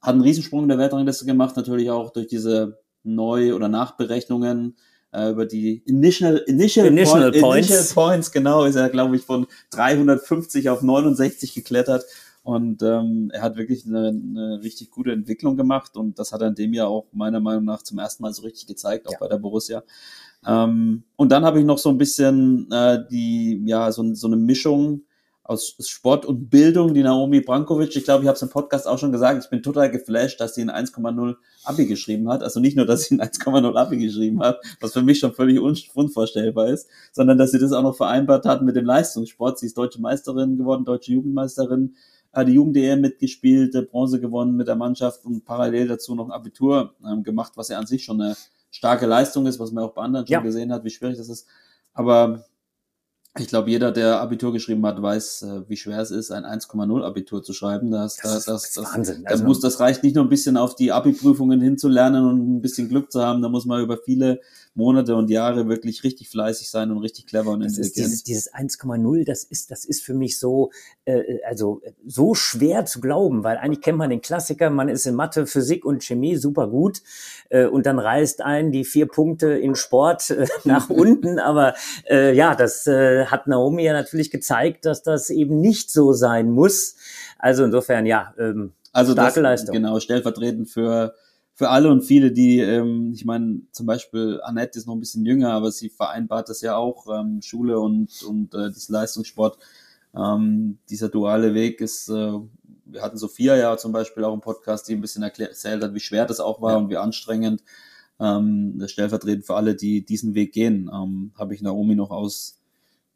hat einen Riesensprung in der Weltrangliste gemacht, natürlich auch durch diese Neu- oder Nachberechnungen äh, über die Initial, Initial, Initial Point- Points. Initial Points, genau, ist er, glaube ich, von 350 auf 69 geklettert. Und ähm, er hat wirklich eine, eine richtig gute Entwicklung gemacht und das hat er in dem Jahr auch meiner Meinung nach zum ersten Mal so richtig gezeigt, auch Ja. bei der Borussia. Ähm, und dann habe ich noch so ein bisschen äh, die, ja, so, so eine Mischung aus Sport und Bildung, die Naomi Brankovic. Ich glaube, ich habe es im Podcast auch schon gesagt, ich bin total geflasht, dass sie ein 1,0 Abi geschrieben hat. Also nicht nur, dass sie ein 1,0 Abi geschrieben hat, was für mich schon völlig un unvorstellbar ist, sondern dass sie das auch noch vereinbart hat mit dem Leistungssport. Sie ist deutsche Meisterin geworden, deutsche Jugendmeisterin, hat die Jugend-EM mitgespielt, äh, Bronze gewonnen mit der Mannschaft und parallel dazu noch ein Abitur ähm, gemacht, was ja an sich schon eine starke Leistung ist, was man auch bei anderen schon Ja. gesehen hat, wie schwierig das ist. Aber ich glaube, jeder, der Abitur geschrieben hat, weiß, äh, wie schwer es ist, ein 1,0 Abitur zu schreiben. Das, Das das, das, Wahnsinn. das Also- muss, das reicht nicht nur ein bisschen auf die Abi-Prüfungen hinzulernen und ein bisschen Glück zu haben. Da muss man über viele Monate und Jahre wirklich richtig fleißig sein und richtig clever und Das ist intelligent. dieses, dieses 1,0, das ist, das ist für mich so, äh, also äh, so schwer zu glauben, weil eigentlich kennt man den Klassiker, man ist in Mathe, Physik und Chemie super gut äh, und dann reißt ein die vier Punkte in Sport äh, nach unten. Aber äh, ja, das äh, hat Naomi ja natürlich gezeigt, dass das eben nicht so sein muss. Also insofern, ja, ähm, Also das, Leistung. Genau, stellvertretend für, für alle und viele, die, ähm, ich meine, zum Beispiel Annette ist noch ein bisschen jünger, aber sie vereinbart das ja auch, ähm, Schule und, und äh, das Leistungssport. Ähm, dieser duale Weg ist, äh, wir hatten Sophia ja zum Beispiel auch im Podcast, die ein bisschen erzählt hat, wie schwer das auch war Ja. und wie anstrengend. Ähm, stellvertretend für alle, die diesen Weg gehen, ähm, habe ich Naomi noch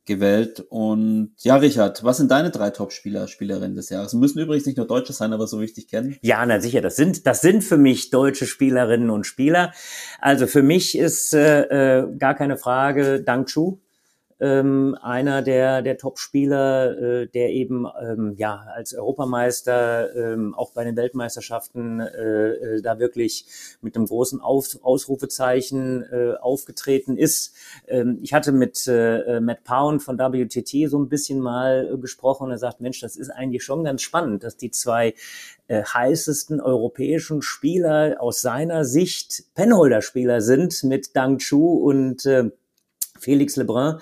ausgewählt. Und ja, Richard, was sind deine drei Top-Spieler, Spielerinnen des Jahres? Müssen übrigens nicht nur Deutsche sein, aber so wichtig kennen. Ja, na sicher, das sind, das sind für mich deutsche Spielerinnen und Spieler. Also für mich ist äh, äh, gar keine Frage Dang Chu, ähm, einer der, der Top-Spieler, äh, der eben ähm, ja als Europameister ähm, auch bei den Weltmeisterschaften äh, äh, da wirklich mit einem großen Auf Ausrufezeichen äh, aufgetreten ist. Ähm, ich hatte mit äh, Matt Pound von WTT so ein bisschen mal äh, gesprochen und er sagt, Mensch, das ist eigentlich schon ganz spannend, dass die zwei äh, heißesten europäischen Spieler aus seiner Sicht Penholder-Spieler sind mit Dang Chu und äh, Felix Lebrun.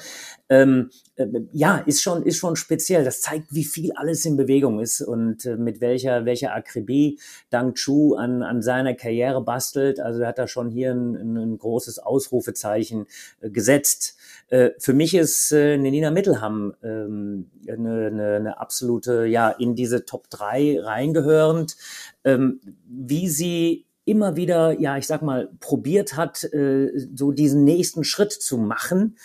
Ähm, äh, ja, ist schon, ist schon speziell. Das zeigt, wie viel alles in Bewegung ist und äh, mit welcher, welcher Akribie Dang Chu an, an seiner Karriere bastelt. Also er hat da schon hier ein, ein, großes Ausrufezeichen äh, gesetzt. Äh, für mich ist äh, Nenina Mittelham ähm, eine, eine, eine absolute, ja, in diese Top 3 reingehörend. Ähm, wie sie immer wieder, ja, ich sag mal, probiert hat, äh, so diesen nächsten Schritt zu machen,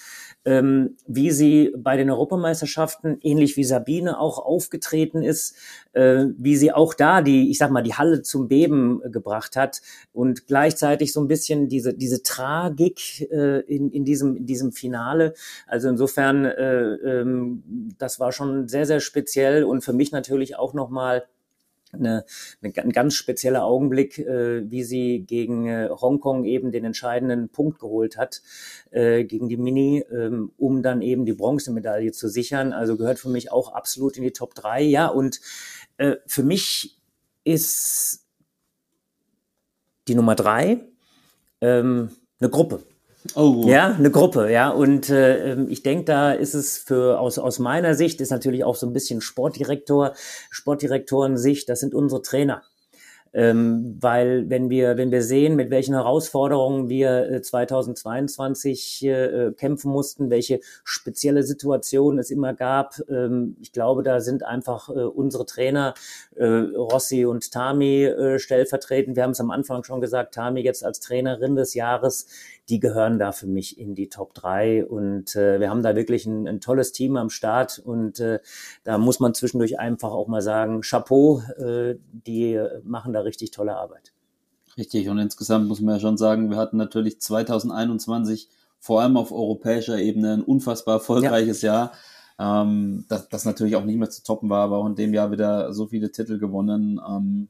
ähm, wie sie bei den Europameisterschaften, ähnlich wie Sabine, auch aufgetreten ist, äh, wie sie auch da die, ich sag mal, die Halle zum Beben äh, gebracht hat und gleichzeitig so ein bisschen diese, diese Tragik äh, in, in, diesem, in diesem Finale. Also insofern, äh, ähm, das war schon sehr, sehr speziell und für mich natürlich auch nochmal eine, eine, ein ganz spezieller Augenblick, äh, wie sie gegen äh, Hongkong eben den entscheidenden Punkt geholt hat, äh, gegen die Mini, ähm, um dann eben die Bronzemedaille zu sichern. Also gehört für mich auch absolut in die Top 3. Ja, und äh, für mich ist die Nummer 3 ähm, eine Gruppe. Oh, Ja, eine Gruppe, ja. Und äh, ähm, ich denke, da ist es für aus, aus meiner Sicht, ist natürlich auch so ein bisschen Sportdirektor, Sportdirektoren-Sicht, das sind unsere Trainer. Ähm, weil wenn wir, wenn wir sehen, mit welchen Herausforderungen wir äh, 2022 äh, kämpfen mussten, welche spezielle Situationen es immer gab, ähm, ich glaube, da sind einfach äh, unsere Trainer äh, Rossi und Tami äh, stellvertretend. Wir haben es am Anfang schon gesagt, Tami jetzt als Trainerin des Jahres, die gehören da für mich in die Top 3 und äh, wir haben da wirklich ein, ein tolles Team am Start und äh, da muss man zwischendurch einfach auch mal sagen, Chapeau, äh, die machen da richtig tolle Arbeit. Richtig, und insgesamt muss man ja schon sagen, wir hatten natürlich 2021 vor allem auf europäischer Ebene ein unfassbar erfolgreiches ja. Jahr, ähm, das, das natürlich auch nicht mehr zu toppen war, aber auch in dem Jahr wieder so viele Titel gewonnen. Ähm,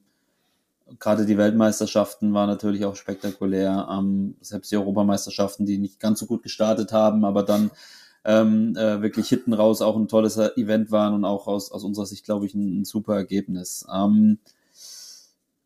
gerade die Weltmeisterschaften waren natürlich auch spektakulär. Ähm, selbst die Europameisterschaften, die nicht ganz so gut gestartet haben, aber dann ähm, äh, wirklich hinten raus auch ein tolles Event waren und auch aus, aus unserer Sicht, glaube ich, ein, ein super Ergebnis. Ähm,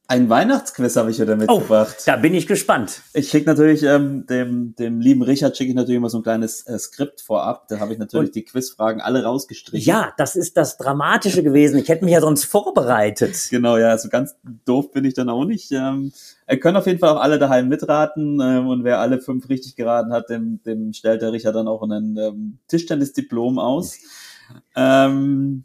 ein Weihnachtsquiz habe ich wieder mitgebracht. Oh, da bin ich gespannt. Ich schicke natürlich ähm, dem, dem lieben Richard schicke ich natürlich immer so ein kleines äh, Skript vorab. Da habe ich natürlich Und, die Quizfragen alle rausgestrichen. Ja, das ist das Dramatische gewesen. Ich hätte mich ja sonst vorbereitet. Genau, ja, so ganz doof bin ich dann auch nicht. Ähm, er können auf jeden Fall auch alle daheim mitraten ähm, und wer alle fünf richtig geraten hat, dem, dem stellt der Richard dann auch ein ähm, Tischtennis-Diplom aus. Ähm,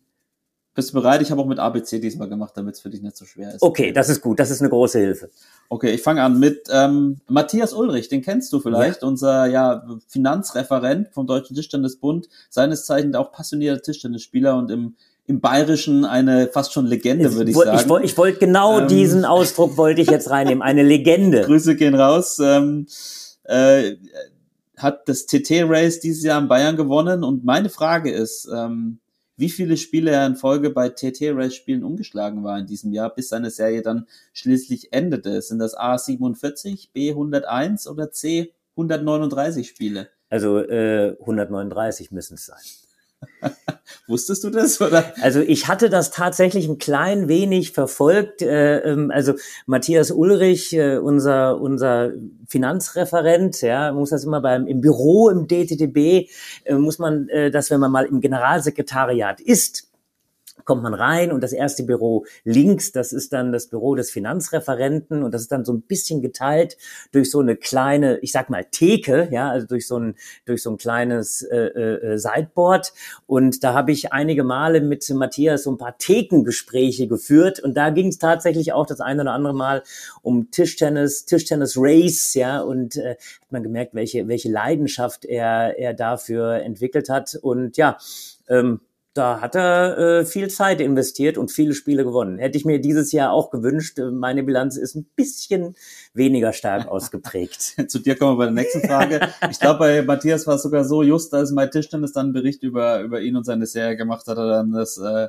bist du bereit? Ich habe auch mit ABC diesmal gemacht, damit es für dich nicht so schwer ist. Okay, das ist gut. Das ist eine große Hilfe. Okay, ich fange an mit ähm, Matthias Ulrich. Den kennst du vielleicht, ja. unser ja, Finanzreferent vom Deutschen Tischtennisbund. Seines Zeichens auch passionierter Tischtennisspieler und im im Bayerischen eine fast schon Legende, würde ich sagen. Ich wollte ich wollt genau ähm, diesen Ausdruck wollte ich jetzt reinnehmen. Eine Legende. Grüße gehen raus. Ähm, äh, hat das TT-Race dieses Jahr in Bayern gewonnen und meine Frage ist, ähm, wie viele Spiele er in Folge bei TT-Race-Spielen umgeschlagen war in diesem Jahr, bis seine Serie dann schließlich endete. Sind das A 47, B 101 oder C 139 Spiele? Also äh, 139 müssen es sein. Wusstest du das? Oder? Also ich hatte das tatsächlich ein klein wenig verfolgt. Äh, ähm, also Matthias Ulrich, äh, unser, unser Finanzreferent, ja, muss das immer beim im Büro im DTTB, äh, muss man, dass wenn man mal im Generalsekretariat ist, kommt man rein und das erste Büro links, das ist dann das Büro des Finanzreferenten und das ist dann so ein bisschen geteilt durch so eine kleine, ich sag mal Theke, ja, also durch so ein durch so ein kleines äh, äh, Sideboard. Und da habe ich einige Male mit Matthias so ein paar Thekengespräche geführt und da ging es tatsächlich auch das eine oder andere Mal um Tischtennis, Tischtennis Race, ja, und äh, hat man gemerkt, welche welche Leidenschaft er er dafür entwickelt hat. Und ja, ähm, da hat er äh, viel Zeit investiert und viele Spiele gewonnen. Hätte ich mir dieses Jahr auch gewünscht. Äh, meine Bilanz ist ein bisschen weniger stark ausgeprägt. Zu dir kommen wir bei der nächsten Frage. Ich glaube, bei Matthias war es sogar so, just als mein Tischtennis dann einen Bericht über, über ihn und seine Serie gemacht hat, hat er dann das äh,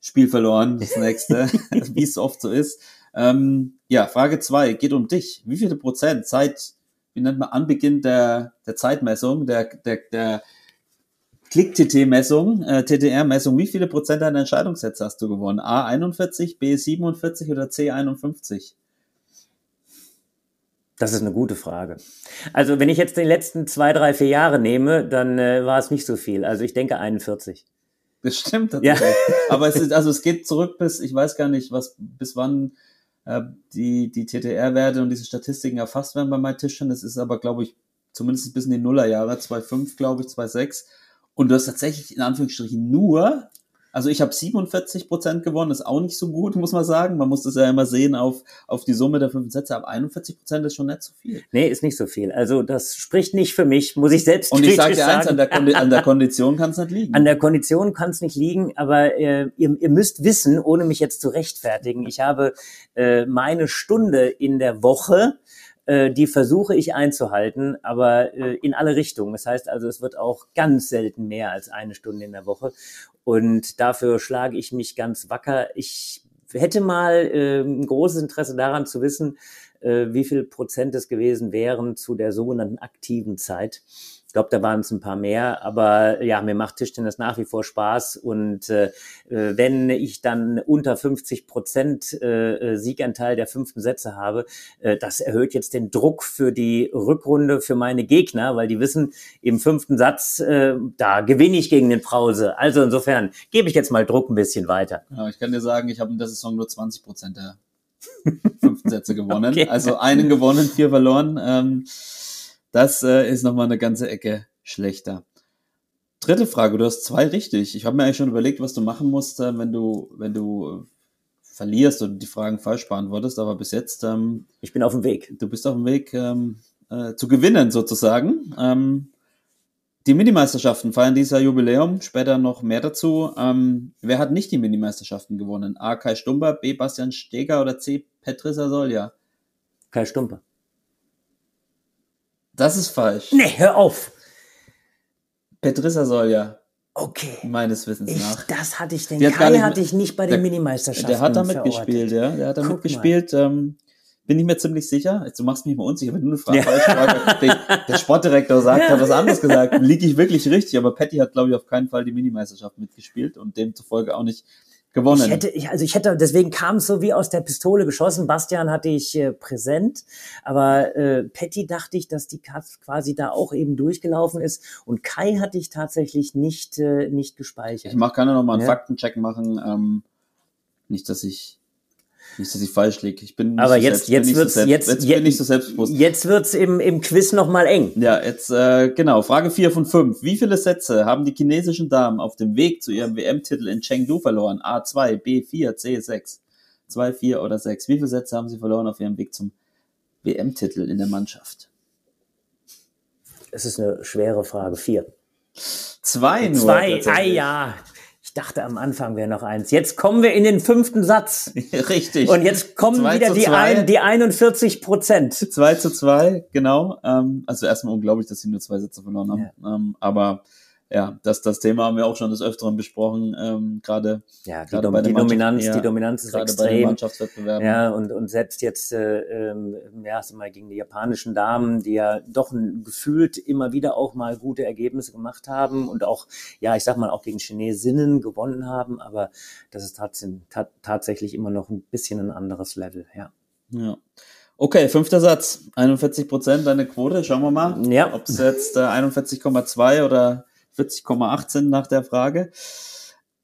Spiel verloren, das nächste, wie es oft so ist. Ähm, ja, Frage zwei geht um dich. Wie viele Prozent seit, wie nennt man, Anbeginn der, der Zeitmessung, der, der, der Klick-TT-Messung, äh, TTR-Messung, wie viele Prozent deiner Entscheidungssätze hast du gewonnen? A 41, B 47 oder C 51? Das ist eine gute Frage. Also wenn ich jetzt die letzten zwei, drei, vier Jahre nehme, dann äh, war es nicht so viel. Also ich denke 41. Das stimmt tatsächlich. Ja. Aber es ist, also es geht zurück bis, ich weiß gar nicht, was, bis wann äh, die, die TTR-Werte und diese Statistiken erfasst werden bei meinen Tischchen. Das ist aber, glaube ich, zumindest bis in die Nullerjahre, 2,5, glaube ich, 2,6. Und du hast tatsächlich in Anführungsstrichen nur, also ich habe 47 Prozent gewonnen, ist auch nicht so gut, muss man sagen. Man muss das ja immer sehen auf, auf die Summe der fünf Sätze, aber 41 Prozent ist schon nicht so viel. Nee, ist nicht so viel. Also das spricht nicht für mich, muss ich selbst Und ich sage dir eins, an der, Kondi an der Kondition kann es nicht liegen. An der Kondition kann es nicht liegen, aber äh, ihr, ihr müsst wissen, ohne mich jetzt zu rechtfertigen, ich habe äh, meine Stunde in der Woche äh, die versuche ich einzuhalten, aber äh, in alle Richtungen. Das heißt also, es wird auch ganz selten mehr als eine Stunde in der Woche. Und dafür schlage ich mich ganz wacker. Ich hätte mal äh, ein großes Interesse daran zu wissen, äh, wie viel Prozent es gewesen wären zu der sogenannten aktiven Zeit. Ich glaube, da waren es ein paar mehr, aber ja, mir macht Tischtennis nach wie vor Spaß und äh, wenn ich dann unter 50 Prozent äh, äh, Sieganteil der fünften Sätze habe, äh, das erhöht jetzt den Druck für die Rückrunde für meine Gegner, weil die wissen, im fünften Satz, äh, da gewinne ich gegen den Brause. Also insofern gebe ich jetzt mal Druck ein bisschen weiter. Ja, ich kann dir sagen, ich habe in der Saison nur 20 Prozent der fünften Sätze gewonnen. Okay. Also einen gewonnen, vier verloren. Ähm, das äh, ist nochmal eine ganze Ecke schlechter. Dritte Frage, du hast zwei richtig. Ich habe mir eigentlich schon überlegt, was du machen musst, äh, wenn du, wenn du äh, verlierst oder die Fragen falsch beantwortest, aber bis jetzt, ähm, Ich bin auf dem Weg. du bist auf dem Weg ähm, äh, zu gewinnen sozusagen. Ähm, die Minimeisterschaften feiern dieses Jahr Jubiläum, später noch mehr dazu. Ähm, wer hat nicht die Minimeisterschaften gewonnen? A. Kai Stumber, B. Bastian Steger oder C. Petrissa Solja? Kai Stumpe. Das ist falsch. Nee, hör auf. Petrissa Solja, Okay. meines Wissens Ich, nach. das hatte ich, den hat Kai nicht hatte ich nicht bei der- den Minimeisterschaften. Der hat da verortet. mitgespielt, ja. Der hat da Guck mitgespielt. Ähm, bin ich mir ziemlich sicher. Jetzt, du machst mich mal unsicher, wenn du eine Frage Ja. falsch fragst. Der, der Sportdirektor sagt, hat was anderes gesagt. Liege ich wirklich richtig, aber Patty hat, glaube ich, auf keinen Fall die Minimeisterschaft mitgespielt und demzufolge auch nicht gewonnen. Ich hätte, ich, also ich hätte, deswegen kam es so wie aus der Pistole geschossen. Bastian hatte ich äh, präsent, aber äh, Patty dachte ich, dass die Katz quasi da auch eben durchgelaufen ist und Kai hatte ich tatsächlich nicht äh, nicht gespeichert. ich mach, kann ja noch mal einen Ja. Faktencheck machen. Ähm, nicht, dass ich nicht, dass ich falsch liege. Ich bin nicht Aber so jetzt- selbst, jetzt nicht so wird's- selbst, jetzt- jetzt je- bin ich so selbstbewusst. Jetzt wird's im im Quiz noch mal eng. Ja, jetzt äh, genau, Frage 4 von 5. Wie viele Sätze haben die chinesischen Damen auf dem Weg zu ihrem WM-Titel in Chengdu verloren? A2, B4, C6. 2, 4 oder 6. Wie viele Sätze haben sie verloren auf ihrem Weg zum WM-Titel in der Mannschaft? Es ist eine schwere Frage. Vier. Zwei nur. Zwei. Ah ja. Ich dachte am Anfang wäre noch eins. Jetzt kommen wir in den fünften Satz. Richtig. Und jetzt kommen Zwei wieder die, zwei. ein, die 41 Prozent. 2 zu 2, genau. Ähm, also erstmal unglaublich, dass sie nur zwei Sätze verloren haben. Ähm, aber ja, das, das Thema haben wir auch schon des Öfteren besprochen. Ähm, gerade Ja, die, Gerade bei die Dominanz, Mannschaften, die ja. Dominanz ist gerade bei den extrem. Mannschaftswettbewerben. Ja, und, und selbst jetzt, äh, ähm, ja, mal, gegen die japanischen Damen, die ja doch ein, gefühlt immer wieder auch mal gute Ergebnisse gemacht haben und auch, ja, ich sag mal, auch gegen Chinesinnen gewonnen haben, aber das ist tatsächlich, ta tatsächlich immer noch ein bisschen ein anderes Level, ja. Ja. Okay, fünfter Satz. 41 Prozent deine Quote. Schauen wir mal, Ja. ob es jetzt äh, 41,2 oder 40,8 sind nach der Frage.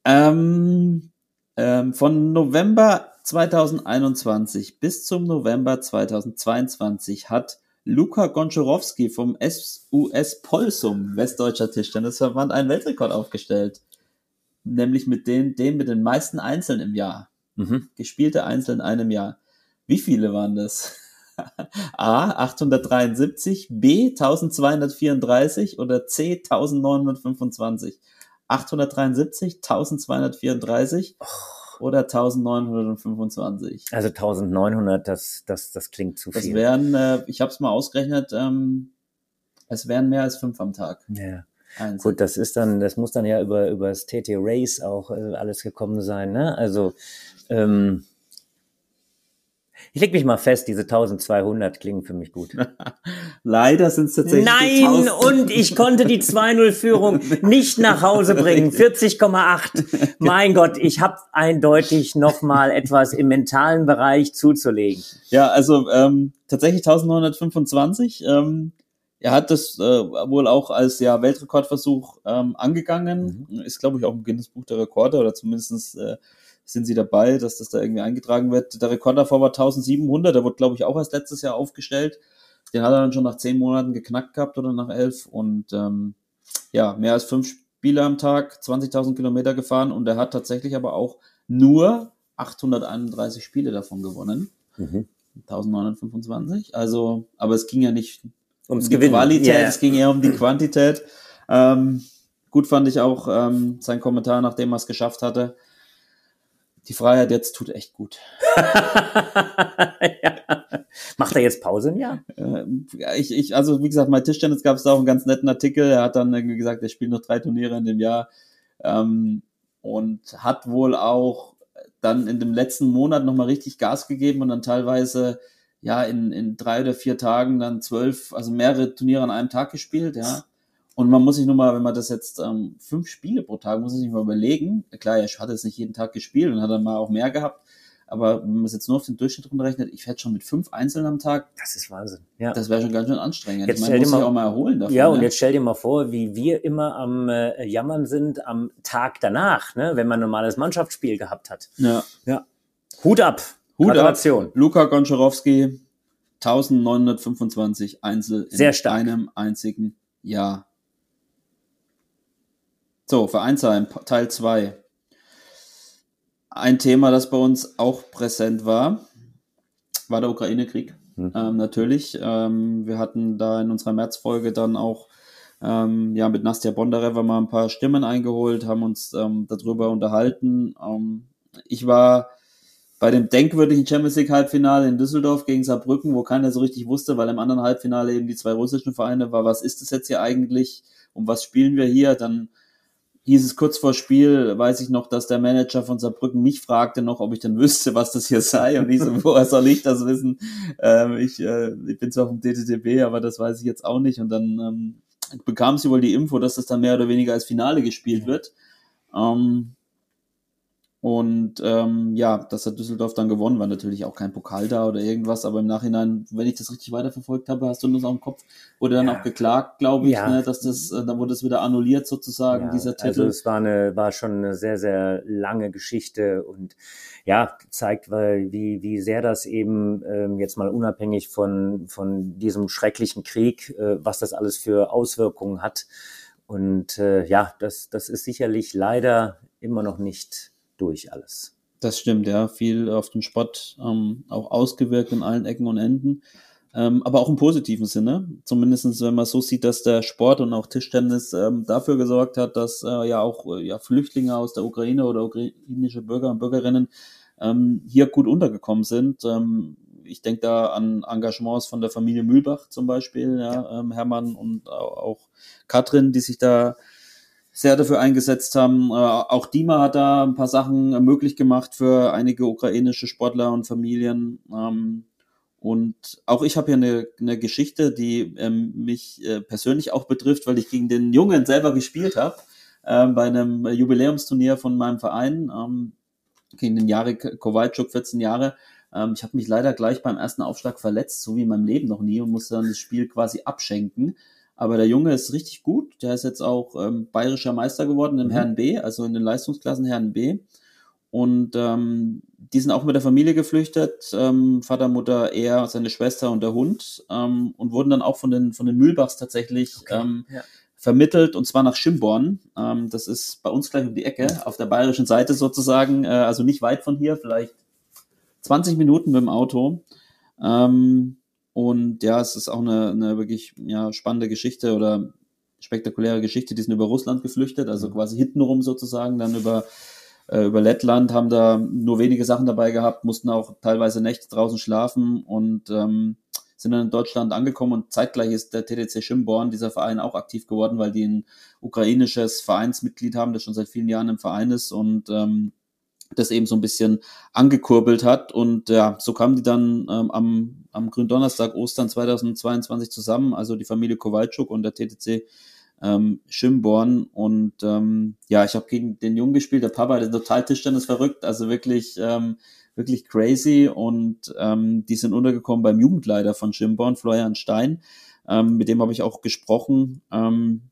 Ähm, ähm, von November 2021 bis zum November 2022 hat Luka Gonczarowski vom SUS Polsum, Westdeutscher Tischtennisverband, einen Weltrekord aufgestellt. Nämlich mit den, dem mit den meisten Einzeln im Jahr. Mhm. Gespielte Einzel in einem Jahr. Wie viele waren das? A 873, B 1234 oder C 1925? 873, 1234 oder 1925? Also 1900, das, das, das klingt zu Das viel. wären, äh, ich habe es mal ausgerechnet, ähm, es wären mehr als fünf am Tag. ja. Einzel. Gut, das ist dann, das muss dann ja über, über das TT Race auch äh, alles gekommen sein, ne? Also, ähm, ich leg mich mal fest, diese 1200 klingen für mich gut. Leider sind es tatsächlich. Nein, 1000. und ich konnte die 2-0-Führung nicht nach Hause bringen. 40,8. Mein Gott, ich habe eindeutig noch mal etwas im mentalen Bereich zuzulegen. Ja, also ähm, tatsächlich 1925. Ähm, er hat das äh, wohl auch als ja Weltrekordversuch ähm, angegangen. Ist, glaube ich, auch im Guinness Buch der Rekorde oder zumindest äh, sind sie dabei, dass das da irgendwie eingetragen wird. Der Rekord davor war 1700. Der wurde, glaube ich, auch erst letztes Jahr aufgestellt. Den hat er dann schon nach zehn Monaten geknackt gehabt oder nach elf. Und ähm, ja, mehr als fünf Spiele am Tag, 20.000 Kilometer gefahren. Und er hat tatsächlich aber auch nur 831 Spiele davon gewonnen. 1925. Also, aber es ging ja nicht Ums um die Gewinnen. Qualität, Ja. es ging eher um die Quantität. Ähm, gut fand ich auch ähm, sein Kommentar, nachdem er es geschafft hatte. Die Freiheit jetzt tut echt gut. ja. Macht er jetzt Pause ein Jahr? Äh, ich, ich, also wie gesagt, bei Tischtennis gab es da auch einen ganz netten Artikel. Er hat dann irgendwie gesagt, er spielt noch drei Turniere in dem Jahr ähm, und hat wohl auch dann in dem letzten Monat nochmal richtig Gas gegeben und dann teilweise ja in, in drei oder vier Tagen dann zwölf, also mehrere Turniere an einem Tag gespielt, ja. Und man muss sich nur mal, wenn man das jetzt ähm, fünf Spiele pro Tag, muss man sich mal überlegen. Klar, er hat jetzt nicht jeden Tag gespielt und hat dann mal auch mehr gehabt. Aber wenn man es jetzt nur auf den Durchschnitt runterrechnet, ich hätte schon mit fünf Einzeln am Tag, Das ist Wahnsinn. Ja. das wäre schon ganz schön anstrengend. Jetzt ich meine, muss sich mal- auch mal erholen davon. Ja, und ne? jetzt stell dir mal vor, wie wir immer am äh, Jammern sind am Tag danach, ne, wenn man ein normales Mannschaftsspiel gehabt hat. Ja, Ja. Hut ab. Hut ab, Gratulation. Luka Gonczarowski, 1925 Einzel in einem einzigen Jahr. So, Vereinsheim, Teil 2. Ein Thema, das bei uns auch präsent war, war der Ukraine-Krieg. Mhm. Ähm, natürlich. Ähm, wir hatten da in unserer Märzfolge dann auch ähm, ja, mit Nastja Bondareва mal ein paar Stimmen eingeholt, haben uns ähm, darüber unterhalten. Ähm, ich war bei dem denkwürdigen Champions League Halbfinale in Düsseldorf gegen Saarbrücken, wo keiner so richtig wusste, weil im anderen Halbfinale eben die zwei russischen Vereine war, was ist das jetzt hier eigentlich? Um was spielen wir hier? Dann hieß es kurz vor Spiel, weiß ich noch, dass der Manager von Saarbrücken mich fragte noch, ob ich denn wüsste, was das hier sei. Und ich so, woher soll ich das wissen? Ähm, ich, äh, ich bin zwar vom DTTB, aber das weiß ich jetzt auch nicht. Und dann ähm, bekam sie wohl die Info, dass das dann mehr oder weniger als Finale gespielt wird. Ähm, und ähm, ja, das hat Düsseldorf dann gewonnen, war natürlich auch kein Pokal da oder irgendwas, aber im Nachhinein, wenn ich das richtig weiterverfolgt habe, hast du das auch im Kopf, wurde dann Ja. auch geklagt, glaube ich, Ja. ne, dass das, äh, dann wurde es wieder annulliert sozusagen, Ja, dieser Titel. Also es war eine, war schon eine sehr, sehr lange Geschichte und ja, zeigt, weil, wie, wie sehr das eben ähm, jetzt mal unabhängig von, von diesem schrecklichen Krieg, äh, was das alles für Auswirkungen hat. Und äh, ja, das, das ist sicherlich leider immer noch nicht durch alles. Das stimmt, ja. Viel auf den Sport ähm, auch ausgewirkt in allen Ecken und Enden. Ähm, aber auch im positiven Sinne. Zumindestens, wenn man so sieht, dass der Sport und auch Tischtennis ähm, dafür gesorgt hat, dass äh, ja auch äh, ja, Flüchtlinge aus der Ukraine oder ukrainische Bürger und Bürgerinnen ähm, hier gut untergekommen sind. Ähm, ich denke da an Engagements von der Familie Mühlbach zum Beispiel, ja, Ähm, Hermann und au- auch Katrin, die sich da sehr dafür eingesetzt haben. Äh, auch Dima hat da ein paar Sachen äh, möglich gemacht für einige ukrainische Sportler und Familien. Ähm, und auch ich habe hier eine, eine Geschichte, die ähm, mich äh, persönlich auch betrifft, weil ich gegen den Jungen selber gespielt habe, ähm, bei einem Jubiläumsturnier von meinem Verein, ähm, gegen den Jarek Kowalczuk, 14 Jahre. Ähm, ich habe mich leider gleich beim ersten Aufschlag verletzt, so wie in meinem Leben noch nie, und musste dann das Spiel quasi abschenken. Aber der Junge ist richtig gut. Der ist jetzt auch ähm, bayerischer Meister geworden im Mhm. Herren B, also in den Leistungsklassen Herren B. Und ähm, die sind auch mit der Familie geflüchtet, ähm, Vater, Mutter, er, seine Schwester und der Hund ähm, und wurden dann auch von den von den Mühlbachs tatsächlich ähm, ja. vermittelt und zwar nach Schimborn. Ähm, das ist bei uns gleich um die Ecke, auf der bayerischen Seite sozusagen, äh, also nicht weit von hier, vielleicht 20 Minuten mit dem Auto. Ähm, und ja, es ist auch eine, eine wirklich ja, spannende Geschichte oder spektakuläre Geschichte. Die sind über Russland geflüchtet, also quasi hintenrum sozusagen, dann über, äh, über Lettland, haben da nur wenige Sachen dabei gehabt, mussten auch teilweise Nächte draußen schlafen und ähm, sind dann in Deutschland angekommen und zeitgleich ist der TDC Schimborn, dieser Verein, auch aktiv geworden, weil die ein ukrainisches Vereinsmitglied haben, das schon seit vielen Jahren im Verein ist und ähm, das eben so ein bisschen angekurbelt hat. Und ja, so kamen die dann ähm, am, am Gründonnerstag Ostern 2022 zusammen, also die Familie Kowalczuk und der TTC ähm, Schimborn. Und ähm, ja, ich habe gegen den Jungen gespielt, der Papa, der ist total Tischtennis verrückt, also wirklich, ähm, wirklich crazy. Und ähm, die sind untergekommen beim Jugendleiter von Schimborn, Florian Stein. Ähm, mit dem habe ich auch gesprochen. Ähm,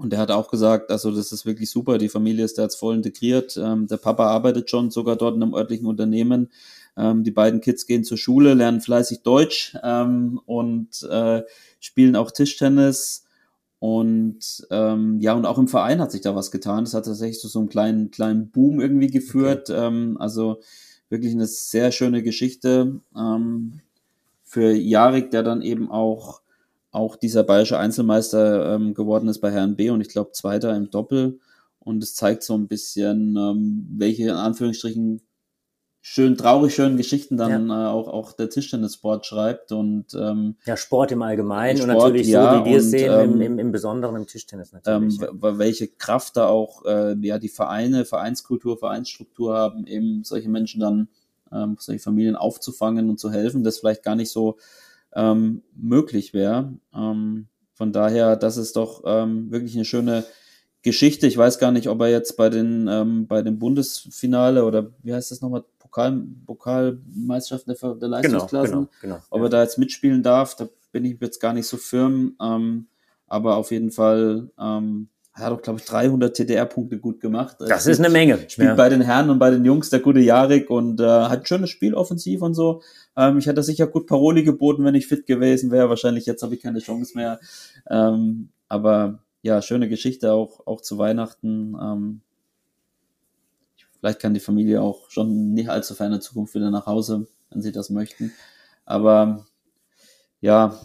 und er hat auch gesagt, also das ist wirklich super, die Familie ist da jetzt voll integriert. Ähm, der Papa arbeitet schon sogar dort in einem örtlichen Unternehmen. Ähm, die beiden Kids gehen zur Schule, lernen fleißig Deutsch ähm, und äh, spielen auch Tischtennis. Und ähm, ja, und auch im Verein hat sich da was getan. Das hat tatsächlich zu so einem kleinen, kleinen Boom irgendwie geführt. Ähm, also wirklich eine sehr schöne Geschichte ähm, für Jarek, der dann eben auch auch dieser bayerische Einzelmeister ähm, geworden ist bei Herrn B und ich glaube Zweiter im Doppel. Und es zeigt so ein bisschen, ähm, welche in Anführungsstrichen schön traurig schönen Geschichten dann äh, auch, auch der Tischtennissport schreibt. Und ähm, Ja, Sport im Allgemeinen Sport, und natürlich ja, so, wie wir es sehen, ähm, im, im, im Besonderen im Tischtennis ähm, natürlich. ja. w- welche Kraft da auch äh, ja die Vereine, Vereinskultur, Vereinsstruktur haben, eben solche Menschen dann, ähm, solche Familien aufzufangen und zu helfen, das vielleicht gar nicht so ähm, möglich wäre. Ähm, von daher, das ist doch ähm, wirklich eine schöne Geschichte. Ich weiß gar nicht, ob er jetzt bei den ähm, bei dem Bundesfinale oder wie heißt das nochmal Pokal Pokalmeisterschaften der, der Genau, Leistungsklassen, genau, genau. ob ja. er da jetzt mitspielen darf, da bin ich jetzt gar nicht so firm. Ähm, aber auf jeden Fall ähm, er hat auch, glaube ich, 300 TDR-Punkte gut gemacht. Das ist eine Menge. Spielt Ja. bei den Herren und bei den Jungs der gute Jarek und äh, hat ein schönes Spiel offensiv und so. Ähm, ich hätte sicher gut Paroli geboten, wenn ich fit gewesen wäre. Wahrscheinlich jetzt habe ich keine Chance mehr. Ähm, aber ja, schöne Geschichte auch, auch zu Weihnachten. Ähm, vielleicht kann die Familie auch schon nicht allzu ferne Zukunft wieder nach Hause, wenn sie das möchten. Aber ja,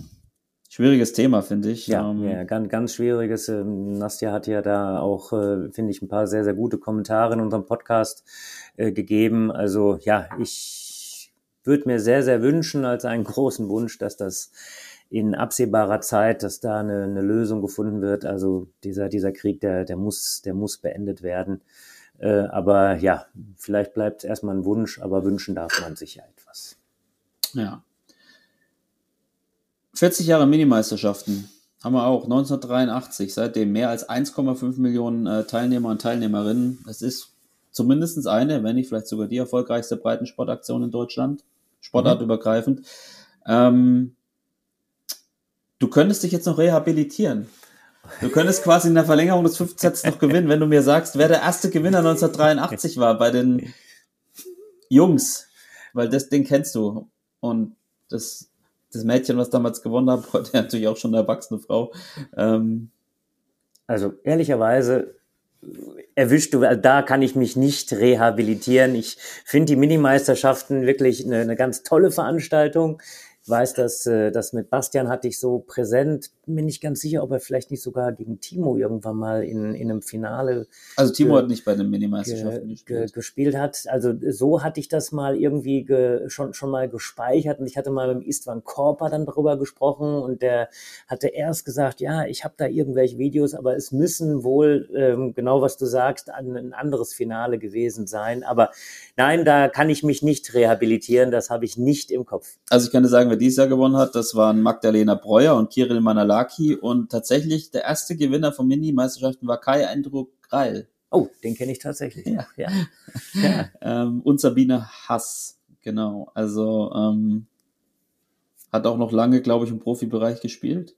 schwieriges Thema, finde ich. Ja, Ähm, ja, ganz, ganz schwieriges. Ähm, Nastja hat ja da auch, äh, finde ich, ein paar sehr, sehr gute Kommentare in unserem Podcast äh, gegeben. Also ja, ich würde mir sehr, sehr wünschen, als einen großen Wunsch, dass das in absehbarer Zeit, dass da eine, eine Lösung gefunden wird. Also dieser, dieser Krieg, der, der muss, der muss beendet werden. Äh, aber ja, vielleicht bleibt es erstmal ein Wunsch, aber wünschen darf man sich ja etwas. Ja. 40 Jahre Minimeisterschaften haben wir auch. 1983, seitdem mehr als 1,5 Millionen äh, Teilnehmer und Teilnehmerinnen. Das ist zumindest eine, wenn nicht vielleicht sogar die erfolgreichste Breitensportaktion in Deutschland, sportartübergreifend. Ähm, du könntest dich jetzt noch rehabilitieren. Du könntest quasi in der Verlängerung des fünften Sets noch gewinnen, wenn du mir sagst, wer der erste Gewinner 1983 war bei den Jungs, weil das Ding kennst du. Und das, das Mädchen, was damals gewonnen hat, heute natürlich auch schon eine erwachsene Frau. Ähm, Also ehrlicherweise erwischt du, also da kann ich mich nicht rehabilitieren. Ich finde die Minimeisterschaften wirklich eine, eine ganz tolle Veranstaltung. Ich weiß, dass äh, das mit Bastian hatte ich so präsent. Bin mir nicht ganz sicher, ob er vielleicht nicht sogar gegen Timo irgendwann mal in, in einem Finale also Timo hat nicht bei den Minimeisterschaften ge, ge, gespielt. gespielt hat. Also so hatte ich das mal irgendwie ge, schon, schon mal gespeichert und ich hatte mal mit Istvan Korper dann darüber gesprochen und der hatte erst gesagt, ja, ich habe da irgendwelche Videos, aber es müssen wohl, ähm, genau was du sagst, ein, ein anderes Finale gewesen sein. Aber nein, da kann ich mich nicht rehabilitieren, das habe ich nicht im Kopf. Also ich kann dir sagen, wer dieses Jahr gewonnen hat, das waren Magdalena Breuer und Kirill Manalaki und tatsächlich der erste Gewinner von Minimeisterschaften war Kai Eindruck Greil Oh, den kenne ich tatsächlich. Ja. ja. ja. ähm, und Sabine Hass. Genau, also ähm, hat auch noch lange, glaube ich, im Profibereich gespielt.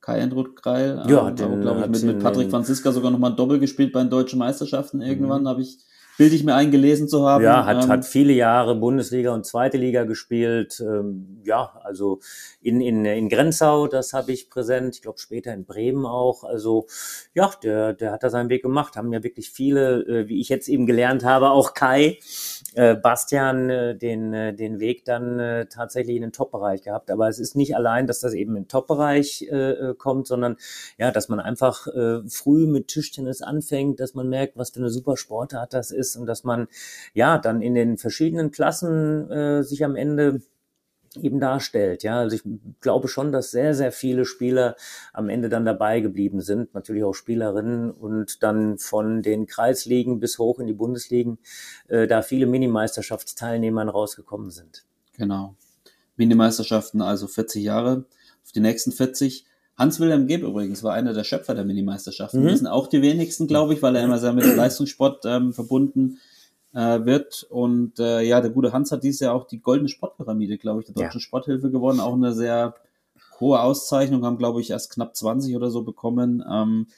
Kai Eindruck Greil. Ja, ähm, glaube ich, hat mit, mit Patrick Franziska sogar noch mal ein Doppel gespielt bei den deutschen Meisterschaften irgendwann, habe ich, bilde ich mir eingelesen zu haben. Ja, hat, Ähm, hat viele Jahre Bundesliga und zweite Liga gespielt. Ähm, ja, also in, in, in Grenzau, das habe ich präsent. Ich glaube später in Bremen auch. Also ja, der, der hat da seinen Weg gemacht. Haben ja wirklich viele, äh, wie ich jetzt eben gelernt habe, auch Kai, äh, Bastian, äh, den, äh, den Weg dann äh, tatsächlich in den Top-Bereich gehabt. Aber es ist nicht allein, dass das eben im Top-Bereich äh, äh, kommt, sondern ja, dass man einfach äh, früh mit Tischtennis anfängt, dass man merkt, was für eine super Sportart das ist und dass man ja dann in den verschiedenen Klassen äh, sich am Ende eben darstellt. Ja, also ich glaube schon, dass sehr, sehr viele Spieler am Ende dann dabei geblieben sind, natürlich auch Spielerinnen und dann von den Kreisligen bis hoch in die Bundesligen äh, da viele Minimeisterschaftsteilnehmern rausgekommen sind. Genau. Minimeisterschaften, also 40 Jahre. Auf die nächsten 40. Hans-Wilhelm Geb übrigens war einer der Schöpfer der Minimeisterschaften. Mhm. Das sind auch die wenigsten, glaube ich, weil er immer sehr mit dem Leistungssport ähm, verbunden äh, wird. Und äh, ja, der gute Hans hat dieses Jahr auch die Goldene Sportpyramide, glaube ich, der Ja. Deutschen Sporthilfe gewonnen. Auch eine sehr hohe Auszeichnung, haben, glaube ich, erst knapp 20 oder so bekommen. Ähm,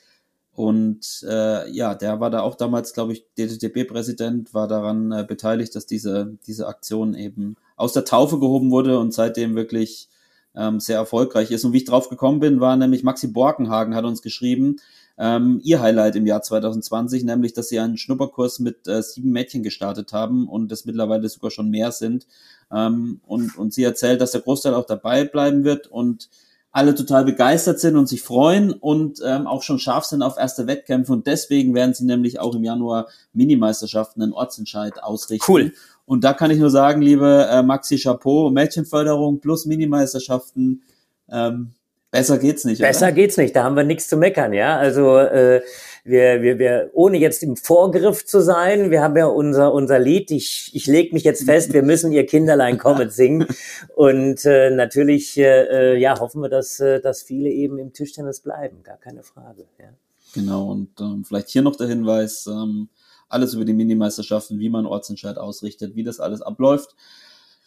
und äh, ja, der war da auch damals, glaube ich, DTTB-Präsident, war daran äh, beteiligt, dass diese, diese Aktion eben aus der Taufe gehoben wurde und seitdem wirklich ähm, sehr erfolgreich ist. Und wie ich drauf gekommen bin, war nämlich Maxi Borkenhagen hat uns geschrieben, ähm, ihr Highlight im Jahr 2020, nämlich, dass sie einen Schnupperkurs mit äh, sieben Mädchen gestartet haben und es mittlerweile sogar schon mehr sind. Ähm, und, und sie erzählt, dass der Großteil auch dabei bleiben wird und alle total begeistert sind und sich freuen und ähm, auch schon scharf sind auf erste Wettkämpfe und deswegen werden sie nämlich auch im Januar Minimeisterschaften einen Ortsentscheid ausrichten. Cool. Und da kann ich nur sagen, liebe äh, Maxi Chapeau, Mädchenförderung plus Minimeisterschaften, ähm, besser geht's nicht. Besser oder? geht's nicht, da haben wir nichts zu meckern, ja. Also äh, wir, wir, wir, ohne jetzt im Vorgriff zu sein, wir haben ja unser, unser Lied, ich, ich leg mich jetzt fest, wir müssen ihr Kinderlein kommen singen. Und äh, natürlich äh, ja, hoffen wir, dass, äh, dass viele eben im Tischtennis bleiben, gar keine Frage. Ja. Genau, und ähm, vielleicht hier noch der Hinweis, ähm, alles über die Minimeisterschaften, wie man Ortsentscheid ausrichtet, wie das alles abläuft.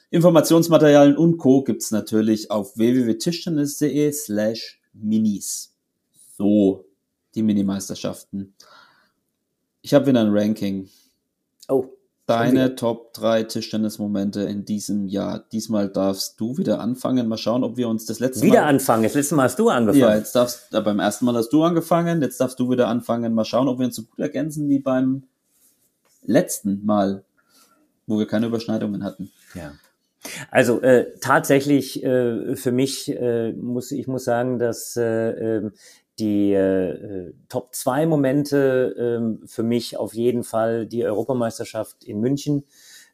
Informationsmaterialien und Co. gibt's natürlich auf www.tischtennis.de slash minis. So, die Minimeisterschaften. Ich habe wieder ein Ranking. Oh, Deine Top 3 Tischtennismomente in diesem Jahr. Diesmal darfst du wieder anfangen. Mal schauen, ob wir uns das letzte wieder Mal. anfangen. Das letzte Mal hast du angefangen. Ja, jetzt darfst äh, beim ersten Mal hast du angefangen, jetzt darfst du wieder anfangen. Mal schauen, ob wir uns so gut ergänzen wie beim letzten Mal, wo wir keine Überschneidungen hatten. Ja. Also äh, tatsächlich äh, für mich äh, muss ich muss sagen, dass äh, ähm, die äh, Top 2 Momente äh, für mich auf jeden Fall die Europameisterschaft in München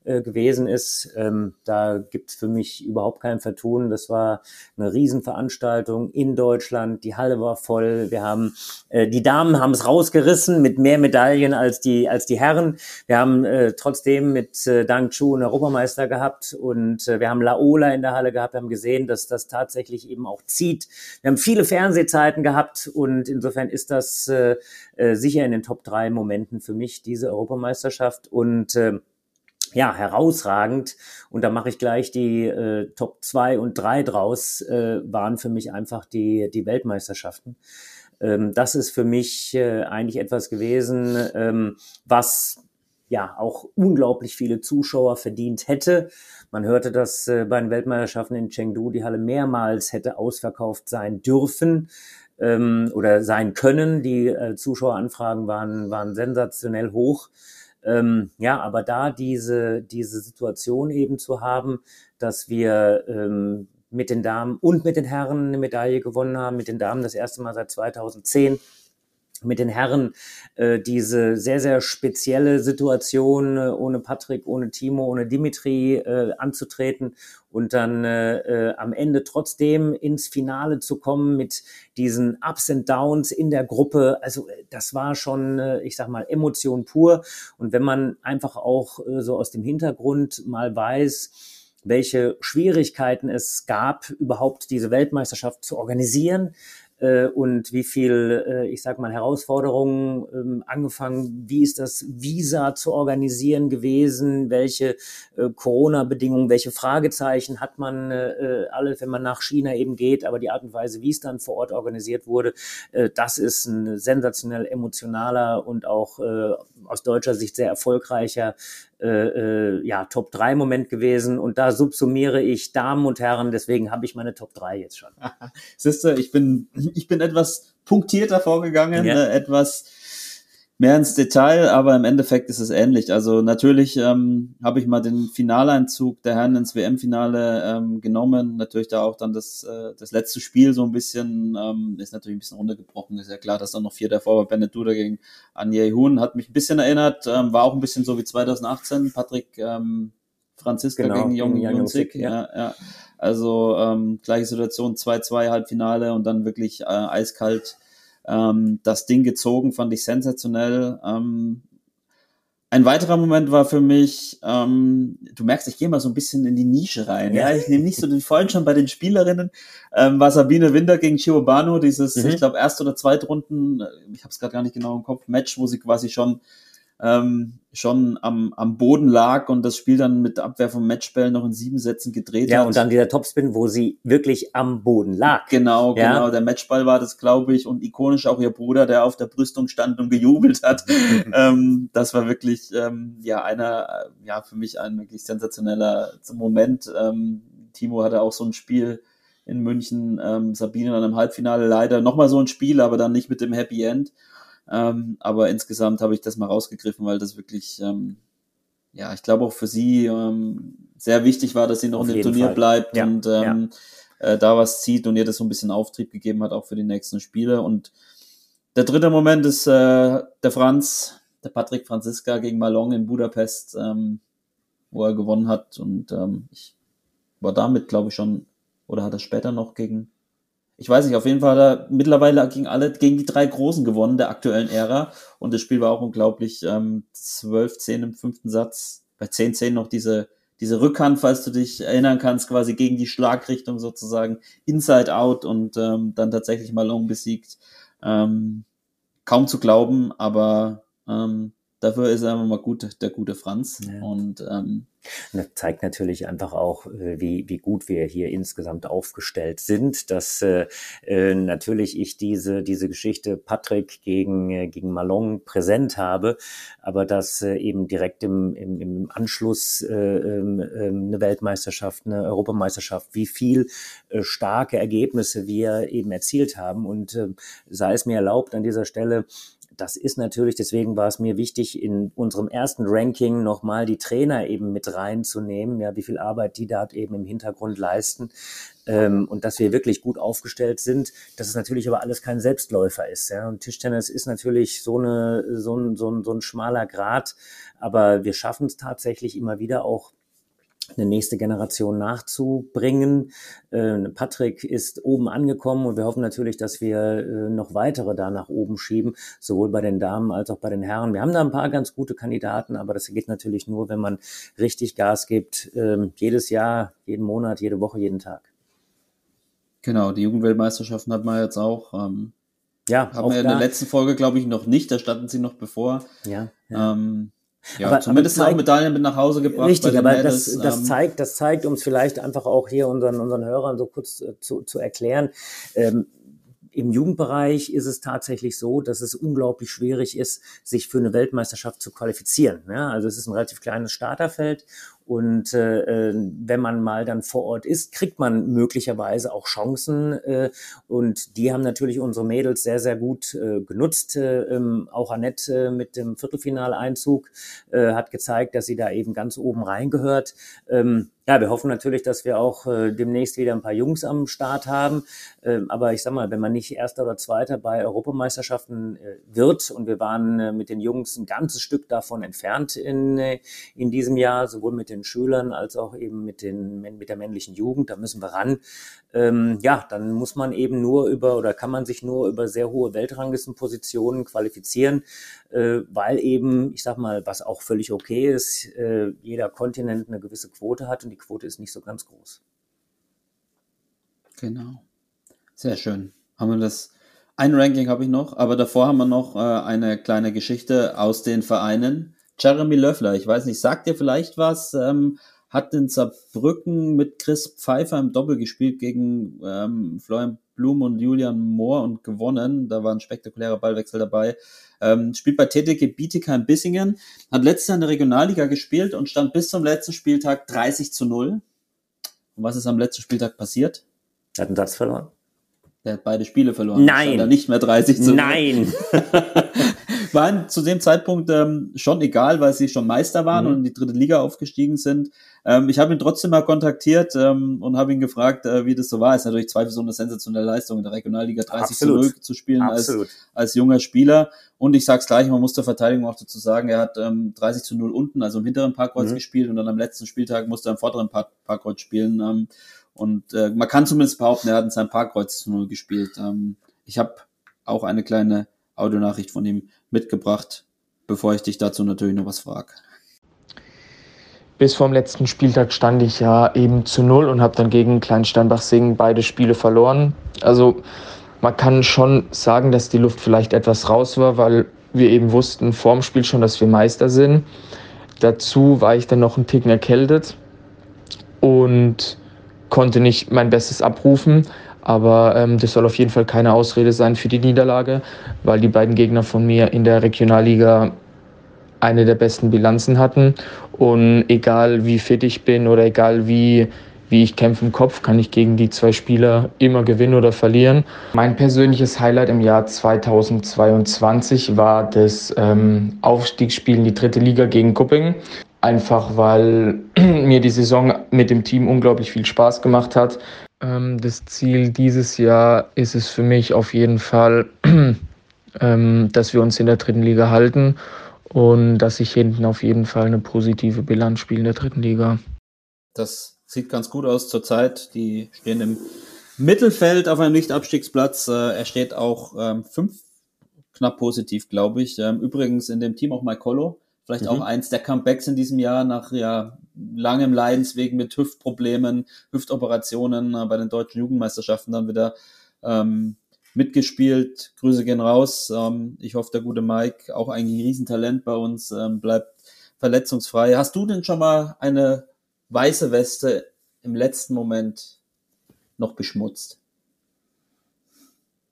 äh, gewesen ist. Ähm, da gibt's für mich überhaupt kein Vertun. Das war eine Riesenveranstaltung in Deutschland. Die Halle war voll. Wir haben äh, die Damen haben es rausgerissen mit mehr Medaillen als die als die Herren. Wir haben äh, trotzdem mit äh, Dang Chu einen Europameister gehabt und äh, wir haben Laola in der Halle gehabt. Wir haben gesehen, dass das tatsächlich eben auch zieht. Wir haben viele Fernsehzeiten gehabt und insofern ist das äh, äh, sicher in den Top drei Momenten für mich diese Europameisterschaft und äh, ja, herausragend. Und da mache ich gleich die äh, Top 2 und 3 draus, äh, waren für mich einfach die, die Weltmeisterschaften. Ähm, das ist für mich äh, eigentlich etwas gewesen, ähm, was ja auch unglaublich viele Zuschauer verdient hätte. Man hörte, dass äh, bei den Weltmeisterschaften in Chengdu die Halle mehrmals hätte ausverkauft sein dürfen ähm, oder sein können. Die äh, Zuschaueranfragen waren, waren sensationell hoch. Ähm, ja, aber da diese, diese Situation eben zu haben, dass wir ähm, mit den Damen und mit den Herren eine Medaille gewonnen haben, mit den Damen das erste Mal seit 2010 mit den Herren äh, diese sehr, sehr spezielle Situation, äh, ohne Patrick, ohne Timo, ohne Dimitri äh, anzutreten und dann äh, äh, am Ende trotzdem ins Finale zu kommen mit diesen Ups and Downs in der Gruppe. Also äh, das war schon, äh, ich sag mal, Emotion pur. Und wenn man einfach auch äh, so aus dem Hintergrund mal weiß, welche Schwierigkeiten es gab, überhaupt diese Weltmeisterschaft zu organisieren, äh, und wie viel, äh, ich sag mal, Herausforderungen ähm, angefangen, wie ist das Visa zu organisieren gewesen, welche äh, Corona-Bedingungen, welche Fragezeichen hat man äh, äh, alle, wenn man nach China eben geht, aber die Art und Weise, wie es dann vor Ort organisiert wurde, äh, das ist ein sensationell emotionaler und auch äh, aus deutscher Sicht sehr erfolgreicher äh, äh, ja, Top 3 Moment gewesen und da subsumiere ich Damen und Herren, deswegen habe ich meine Top 3 jetzt schon. Siehste, ich bin, ich bin etwas punktierter vorgegangen, Ja. äh, etwas mehr ins Detail, aber im Endeffekt ist es ähnlich. Also natürlich ähm, habe ich mal den Finaleinzug der Herren ins WM-Finale ähm, genommen. Natürlich da auch dann das, äh, das letzte Spiel so ein bisschen, ähm, ist natürlich ein bisschen runtergebrochen. Ist ja klar, dass dann noch vier davor war. Bennett Duda gegen Anja Huhn hat mich ein bisschen erinnert. Ähm, war auch ein bisschen so wie 2018. Patrick ähm, Franziska Genau, gegen Jong. Jung-Sik, ja. Ja, ja. Also ähm, gleiche Situation, 2-2 Halbfinale und dann wirklich äh, eiskalt ähm, das Ding gezogen, fand ich sensationell. Ähm, ein weiterer Moment war für mich, ähm, du merkst, ich gehe mal so ein bisschen in die Nische rein. Ja, Ja. ich nehme nicht so den vollen schon bei den Spielerinnen. Ähm, war Sabine Winter gegen Chiobano, dieses, Mhm. ich glaube, erste oder Zweitrunden, äh, ich habe es gerade gar nicht genau im Kopf, Match, wo sie quasi schon ähm, schon am, am Boden lag und das Spiel dann mit Abwehr vom Matchball noch in sieben Sätzen gedreht Ja, hat. und dann dieser Topspin, wo sie wirklich am Boden lag. Genau, Ja. genau. Der Matchball war das, glaube ich, und ikonisch auch ihr Bruder, der auf der Brüstung stand und gejubelt hat. ähm, das war wirklich, ähm, ja, einer, äh, ja, für mich ein wirklich sensationeller Moment. Ähm, Timo hatte auch so ein Spiel in München, ähm, Sabine dann im Halbfinale leider nochmal so ein Spiel, aber dann nicht mit dem Happy End. Ähm, aber insgesamt habe ich das mal rausgegriffen, weil das wirklich, ähm, ja, ich glaube auch für sie ähm, sehr wichtig war, dass sie noch Auf in dem Turnier Fall. bleibt Ja, und ähm, äh, da was zieht und ihr das so ein bisschen Auftrieb gegeben hat, auch für die nächsten Spiele. Und der dritte Moment ist äh, der Franz, der Patrick Franziska gegen Malong in Budapest, ähm, wo er gewonnen hat. Und ähm, ich war damit, glaube ich, schon, oder hat er später noch gegen, ich weiß nicht, auf jeden Fall hat er mittlerweile gegen alle, gegen die drei Großen gewonnen der aktuellen Ära. Und das Spiel war auch unglaublich. Ähm, 12-10 im fünften Satz, bei 10-10 noch diese, diese Rückhand, falls du dich erinnern kannst, quasi gegen die Schlagrichtung sozusagen, Inside Out und ähm, dann tatsächlich Malone besiegt. Ähm, kaum zu glauben, aber ähm, Dafür ist er immer mal gut, der gute Franz. Ja. Und ähm, das zeigt natürlich einfach auch, äh, wie, wie gut wir hier insgesamt aufgestellt sind, dass äh, äh, natürlich ich diese, diese Geschichte Patrick gegen, äh, gegen Malong präsent habe, aber dass äh, eben direkt im, im, im Anschluss äh, äh, eine Weltmeisterschaft, eine Europameisterschaft, wie viel äh, starke Ergebnisse wir eben erzielt haben und äh, sei es mir erlaubt an dieser Stelle, das ist natürlich, deswegen war es mir wichtig, in unserem ersten Ranking nochmal die Trainer eben mit reinzunehmen, ja, wie viel Arbeit die da eben im Hintergrund leisten ähm, und dass wir wirklich gut aufgestellt sind, dass es natürlich aber alles kein Selbstläufer ist. Ja. Und Tischtennis ist natürlich so, eine, so, ein, so, ein, so ein schmaler Grad, aber wir schaffen es tatsächlich immer wieder auch eine nächste Generation nachzubringen. Äh, Patrick ist oben angekommen und wir hoffen natürlich, dass wir äh, noch weitere da nach oben schieben, sowohl bei den Damen als auch bei den Herren. Wir haben da ein paar ganz gute Kandidaten, aber das geht natürlich nur, wenn man richtig Gas gibt, ähm, jedes Jahr, jeden Monat, jede Woche, jeden Tag. Genau, die Jugendweltmeisterschaften hat man jetzt auch. Ähm, ja, haben wir in der letzten Folge, glaube ich, noch nicht. Da standen sie noch bevor. Ja. ja. Ähm, ja, aber, zumindest aber zeigt, auch Medaillen mit nach Hause gebracht. Richtig, aber Mädels, das, das ähm, zeigt, das zeigt, um es vielleicht einfach auch hier unseren, unseren Hörern so kurz äh, zu, zu erklären. Ähm, im Jugendbereich ist es tatsächlich so, dass es unglaublich schwierig ist, sich für eine Weltmeisterschaft zu qualifizieren. Ja, also es ist ein relativ kleines Starterfeld und äh, äh, wenn man mal dann vor Ort ist, kriegt man möglicherweise auch Chancen. Äh, und die haben natürlich unsere Mädels sehr, sehr gut äh, genutzt. Äh, auch Annette äh, mit dem Viertelfinaleinzug äh, hat gezeigt, dass sie da eben ganz oben reingehört. Ähm, ja, wir hoffen natürlich, dass wir auch äh, demnächst wieder ein paar Jungs am Start haben. Ähm, aber ich sag mal, wenn man nicht Erster oder Zweiter bei Europameisterschaften äh, wird und wir waren äh, mit den Jungs ein ganzes Stück davon entfernt in, äh, in diesem Jahr, sowohl mit den Schülern als auch eben mit, den, mit der männlichen Jugend, da müssen wir ran. Ähm, ja, dann muss man eben nur über oder kann man sich nur über sehr hohe Weltranglistenpositionen qualifizieren, äh, weil eben, ich sag mal, was auch völlig okay ist, äh, jeder Kontinent eine gewisse Quote hat und die Quote ist nicht so ganz groß. Genau. Sehr schön. Haben wir das. Ein Ranking habe ich noch, aber davor haben wir noch äh, eine kleine Geschichte aus den Vereinen. Jeremy Löffler, ich weiß nicht, sagt dir vielleicht was? Ähm, hat in Saarbrücken mit Chris Pfeiffer im Doppel gespielt gegen ähm, Florian Blum und Julian Mohr und gewonnen. Da war ein spektakulärer Ballwechsel dabei. Ähm, spielt bei TTG Bietigheim-Bissingen, hat letztes Jahr in der Regionalliga gespielt und stand bis zum letzten Spieltag 30 zu 0. Und was ist am letzten Spieltag passiert? Er hat einen Satz verloren. Der hat beide Spiele verloren. Nein. Stand nicht mehr 30 zu 0. Nein. waren zu dem Zeitpunkt ähm, schon egal, weil sie schon Meister waren mhm. und in die dritte Liga aufgestiegen sind. Ähm, ich habe ihn trotzdem mal kontaktiert ähm, und habe ihn gefragt, äh, wie das so war. Ist natürlich zweifelsohne sensationelle Leistung in der Regionalliga 30 Absolut. zu 0 zu spielen als, als junger Spieler. Und ich sag's gleich, man muss der Verteidigung auch dazu sagen, er hat ähm, 30 zu 0 unten, also im hinteren Parkkreuz mhm. gespielt und dann am letzten Spieltag musste er im vorderen Park Parkkreuz spielen. Ähm, und äh, man kann zumindest behaupten, er hat in seinem Parkkreuz zu 0 gespielt. Ähm, ich habe auch eine kleine Audionachricht von ihm mitgebracht, bevor ich dich dazu natürlich noch was frage. Bis vorm letzten Spieltag stand ich ja eben zu null und habe dann gegen Kleinsteinbach-Singen beide Spiele verloren. Also man kann schon sagen, dass die Luft vielleicht etwas raus war, weil wir eben wussten vorm Spiel schon, dass wir Meister sind. Dazu war ich dann noch einen Ticken erkältet und konnte nicht mein Bestes abrufen. Aber ähm, das soll auf jeden Fall keine Ausrede sein für die Niederlage, weil die beiden Gegner von mir in der Regionalliga eine der besten Bilanzen hatten. Und egal wie fit ich bin oder egal wie, wie ich kämpfe im Kopf, kann ich gegen die zwei Spieler immer gewinnen oder verlieren. Mein persönliches Highlight im Jahr 2022 war das ähm, Aufstiegsspiel in die dritte Liga gegen Kuppingen. Einfach weil mir die Saison mit dem Team unglaublich viel Spaß gemacht hat. Ähm, das Ziel dieses Jahr ist es für mich auf jeden Fall, ähm, dass wir uns in der dritten Liga halten und dass ich hinten auf jeden Fall eine positive Bilanz spiele in der dritten Liga. Das sieht ganz gut aus zurzeit. Die stehen im Mittelfeld auf einem Nicht-Abstiegsplatz. Äh, er steht auch ähm, fünf knapp positiv, glaube ich. Ähm, übrigens in dem Team auch Mike Colo. Vielleicht mhm. auch eins der Comebacks in diesem Jahr nach ja langem Leidensweg mit Hüftproblemen, Hüftoperationen äh, bei den deutschen Jugendmeisterschaften dann wieder ähm, mitgespielt. Grüße gehen raus. Ähm, ich hoffe, der gute Mike, auch eigentlich ein Riesentalent bei uns, ähm, bleibt verletzungsfrei. Hast du denn schon mal eine weiße Weste im letzten Moment noch beschmutzt?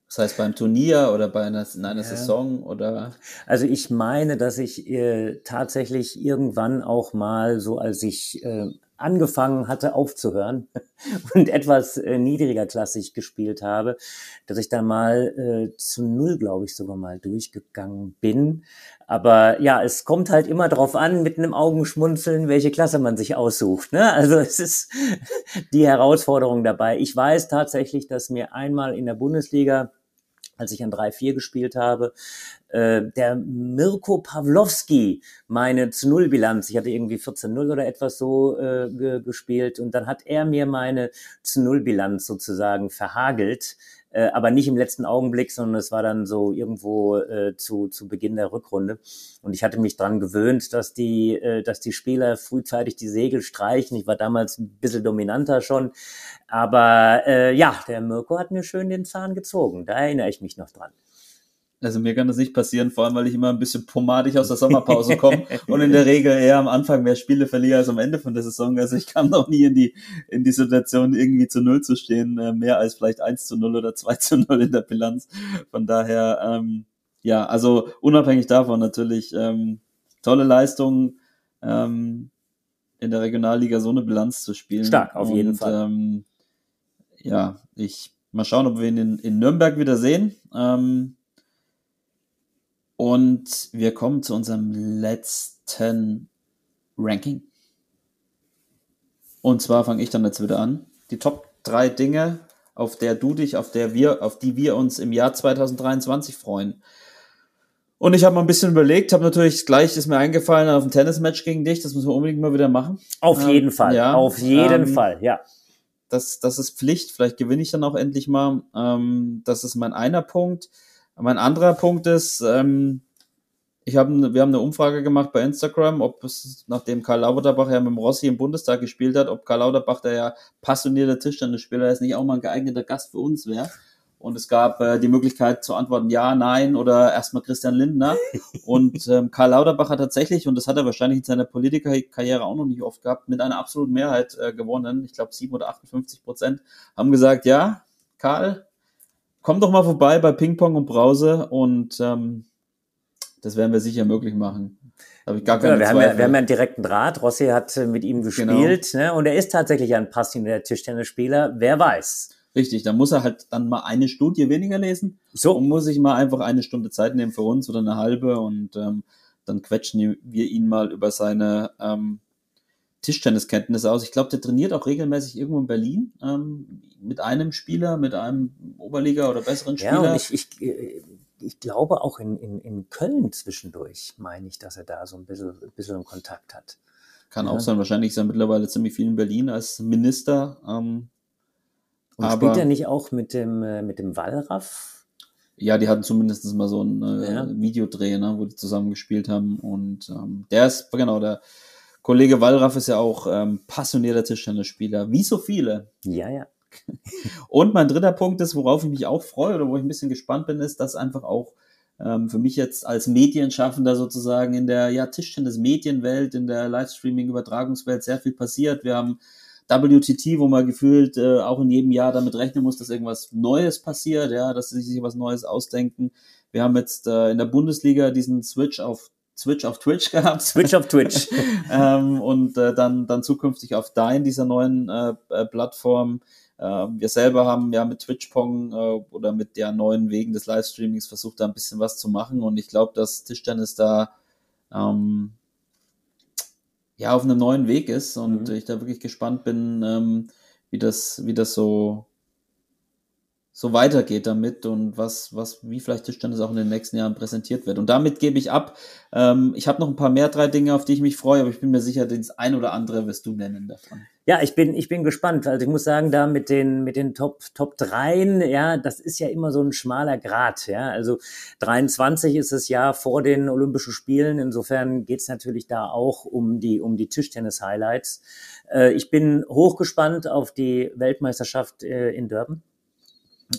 Das heißt beim Turnier oder bei einer, in einer ja. Saison oder? Also ich meine, dass ich äh, tatsächlich irgendwann auch mal so, als ich äh, angefangen hatte aufzuhören und etwas äh, niedriger klassig gespielt habe, dass ich da mal äh, zu null, glaube ich, sogar mal durchgegangen bin. Aber ja, es kommt halt immer darauf an, mit einem Augenschmunzeln, welche Klasse man sich aussucht. Ne? Also es ist die Herausforderung dabei. Ich weiß tatsächlich, dass mir einmal in der Bundesliga als ich an 3-4 gespielt habe, äh, der Mirko Pawlowski meine zu Null Bilanz, ich hatte irgendwie 14-0 oder etwas so äh, ge gespielt und dann hat er mir meine zu Null Bilanz sozusagen verhagelt, äh, aber nicht im letzten Augenblick, sondern es war dann so irgendwo äh, zu, zu Beginn der Rückrunde. Und ich hatte mich dran gewöhnt, dass die, äh, dass die Spieler frühzeitig die Segel streichen. Ich war damals ein bisschen dominanter schon. Aber äh, ja, der Mirko hat mir schön den Zahn gezogen. Da erinnere ich mich noch dran. Also mir kann das nicht passieren, vor allem weil ich immer ein bisschen pomadig aus der Sommerpause komme und in der Regel eher am Anfang mehr Spiele verliere als am Ende von der Saison. Also ich kam noch nie in die, in die Situation, irgendwie zu Null zu stehen, äh, mehr als vielleicht 1 zu 0 oder 2 zu 0 in der Bilanz. Von daher, ähm, ja, also unabhängig davon natürlich ähm, tolle Leistung, ähm, in der Regionalliga so eine Bilanz zu spielen. Stark, auf jeden und, Fall. Ähm, ja, ich mal schauen, ob wir ihn in, in Nürnberg wieder sehen. Ähm, und wir kommen zu unserem letzten Ranking. Und zwar fange ich dann jetzt wieder an. Die Top drei Dinge, auf der du dich, auf der wir, auf die wir uns im Jahr 2023 freuen. Und ich habe mal ein bisschen überlegt, habe natürlich gleich ist mir eingefallen auf ein Tennismatch gegen dich, das müssen wir unbedingt mal wieder machen. Auf ähm, jeden Fall, ja, auf jeden ähm, Fall, ja. Das, das ist Pflicht, vielleicht gewinne ich dann auch endlich mal. Ähm, das ist mein einer Punkt. Mein anderer Punkt ist, ähm, ich hab, wir haben eine Umfrage gemacht bei Instagram, ob es, nachdem Karl Lauterbach ja mit dem Rossi im Bundestag gespielt hat, ob Karl Lauterbach, der ja passionierter Tischtennisspieler ist, nicht auch mal ein geeigneter Gast für uns wäre. Und es gab äh, die Möglichkeit zu antworten ja, nein oder erstmal Christian Lindner. Und ähm, Karl Lauterbach hat tatsächlich, und das hat er wahrscheinlich in seiner Politikerkarriere auch noch nicht oft gehabt, mit einer absoluten Mehrheit äh, gewonnen. Ich glaube, 7 oder 58 Prozent haben gesagt, ja, Karl, komm doch mal vorbei bei Ping Pong und Brause und ähm, das werden wir sicher möglich machen. Habe ich gar keine ja, wir, haben ja, wir haben ja einen direkten Draht. Rossi hat äh, mit ihm gespielt genau. ne? und er ist tatsächlich ein passionierter Tischtennisspieler. Wer weiß. Richtig, da muss er halt dann mal eine Studie weniger lesen. So. Und muss sich mal einfach eine Stunde Zeit nehmen für uns oder eine halbe und ähm, dann quetschen wir ihn mal über seine ähm, Tischtenniskenntnisse aus. Ich glaube, der trainiert auch regelmäßig irgendwo in Berlin ähm, mit einem Spieler, mit einem Oberliga oder besseren Spieler. Ja, ich, ich, äh, ich glaube auch in, in, in Köln zwischendurch, meine ich, dass er da so ein bisschen, ein bisschen Kontakt hat. Kann ja. auch sein, wahrscheinlich ist er mittlerweile ziemlich viel in Berlin als Minister. Ähm, Und aber, spielt er nicht auch mit dem, äh, mit dem Wallraff? Ja, die hatten zumindest mal so ein äh, ja. Videodreh, ne, wo die zusammen gespielt haben. Und ähm, der ist, genau, der Kollege Wallraff ist ja auch ähm, passionierter Tischtennisspieler, wie so viele. Ja, ja. Und mein dritter Punkt ist, worauf ich mich auch freue oder wo ich ein bisschen gespannt bin, ist, dass einfach auch ähm, für mich jetzt als Medienschaffender sozusagen in der ja, Tischtennis-Medienwelt, in der Livestreaming-Übertragungswelt sehr viel passiert. Wir haben WTT, wo man gefühlt äh, auch in jedem Jahr damit rechnen muss, dass irgendwas Neues passiert, ja, dass sie sich was Neues ausdenken. Wir haben jetzt äh, in der Bundesliga diesen Switch auf Switch auf Twitch gehabt. Switch auf Twitch. ähm, und äh, dann, dann zukünftig auf Dein, dieser neuen äh, äh Plattform. Äh, wir selber haben ja mit TwitchPong äh, oder mit der neuen Wegen des Livestreamings versucht, da ein bisschen was zu machen. Und ich glaube, dass Tischtennis da ähm, ja auf einem neuen Weg ist und mhm. ich da wirklich gespannt bin, ähm, wie das, wie das so so weitergeht damit und was, was, wie vielleicht Tischtennis auch in den nächsten Jahren präsentiert wird. Und damit gebe ich ab. Ähm, ich habe noch ein paar mehr drei Dinge, auf die ich mich freue, aber ich bin mir sicher, das ein oder andere wirst du nennen davon. Ja, ich bin, ich bin gespannt. Also ich muss sagen, da mit den, mit den Top, Top 3, ja, das ist ja immer so ein schmaler Grad, ja. Also 23 ist das Jahr vor den Olympischen Spielen. Insofern geht's natürlich da auch um die, um die Tischtennis-Highlights. Äh, ich bin hochgespannt auf die Weltmeisterschaft äh, in Durban.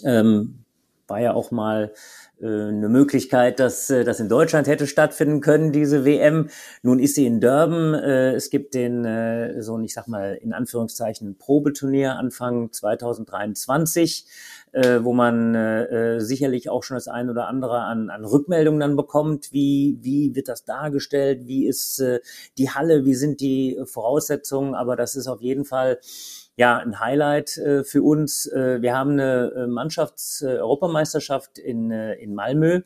Ähm, war ja auch mal äh, eine Möglichkeit, dass äh, das in Deutschland hätte stattfinden können, diese WM. Nun ist sie in Durban. Äh, es gibt den, äh, so ich sag mal, in Anführungszeichen Probeturnier Anfang 2023 äh, wo man äh, äh, sicherlich auch schon das ein oder andere an, an Rückmeldungen dann bekommt. Wie, wie wird das dargestellt? Wie ist äh, die Halle? Wie sind die Voraussetzungen? Aber das ist auf jeden Fall ja, ein Highlight äh, für uns. Äh, wir haben eine äh, Mannschafts-Europameisterschaft in, äh, in Malmö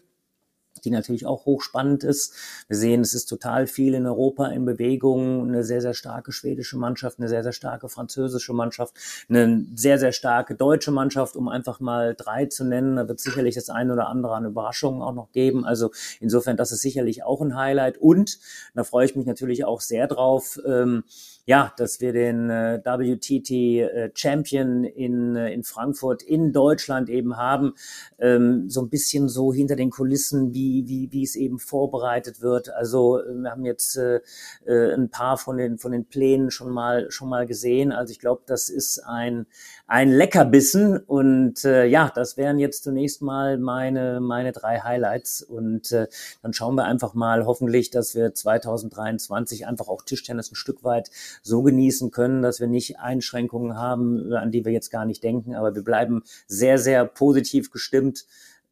die natürlich auch hochspannend ist. Wir sehen, es ist total viel in Europa in Bewegung. Eine sehr, sehr starke schwedische Mannschaft, eine sehr, sehr starke französische Mannschaft, eine sehr, sehr starke deutsche Mannschaft, um einfach mal drei zu nennen. Da wird sicherlich das eine oder andere an Überraschungen auch noch geben. Also insofern, das ist sicherlich auch ein Highlight. Und da freue ich mich natürlich auch sehr drauf. Ähm, ja, dass wir den äh, WTT äh, Champion in, äh, in Frankfurt in Deutschland eben haben, ähm, so ein bisschen so hinter den Kulissen, wie, wie, wie es eben vorbereitet wird. Also äh, wir haben jetzt äh, äh, ein paar von den, von den Plänen schon mal, schon mal gesehen. Also ich glaube, das ist ein, ein Leckerbissen und äh, ja, das wären jetzt zunächst mal meine, meine drei Highlights und äh, dann schauen wir einfach mal hoffentlich, dass wir 2023 einfach auch Tischtennis ein Stück weit so genießen können, dass wir nicht Einschränkungen haben, an die wir jetzt gar nicht denken, aber wir bleiben sehr, sehr positiv gestimmt.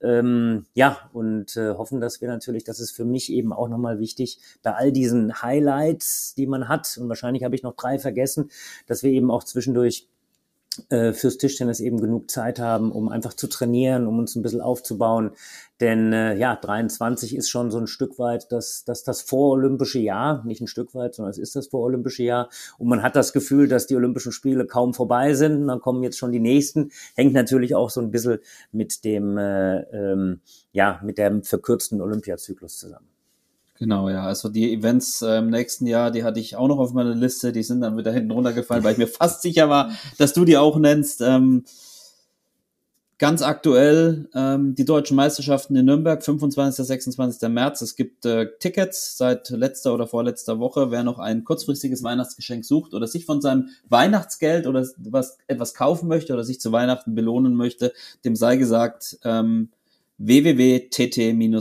Ähm, ja, und äh, hoffen, dass wir natürlich, das ist für mich eben auch nochmal wichtig, bei all diesen Highlights, die man hat, und wahrscheinlich habe ich noch drei vergessen, dass wir eben auch zwischendurch äh, fürs Tischtennis eben genug Zeit haben, um einfach zu trainieren, um uns ein bisschen aufzubauen. Denn äh, ja, 23 ist schon so ein Stück weit das, das, das vorolympische Jahr, nicht ein Stück weit, sondern es ist das vorolympische Jahr. Und man hat das Gefühl, dass die Olympischen Spiele kaum vorbei sind. Und dann kommen jetzt schon die nächsten. Hängt natürlich auch so ein bisschen mit dem, äh, ähm, ja, mit dem verkürzten Olympiazyklus zusammen. Genau, ja. Also die Events äh, im nächsten Jahr, die hatte ich auch noch auf meiner Liste. Die sind dann wieder hinten runtergefallen, weil ich mir fast sicher war, dass du die auch nennst. Ähm, ganz aktuell ähm, die deutschen Meisterschaften in Nürnberg, 25. 26. März. Es gibt äh, Tickets seit letzter oder vorletzter Woche. Wer noch ein kurzfristiges Weihnachtsgeschenk sucht oder sich von seinem Weihnachtsgeld oder was, etwas kaufen möchte oder sich zu Weihnachten belohnen möchte, dem sei gesagt, ähm, www.tt-dm.de.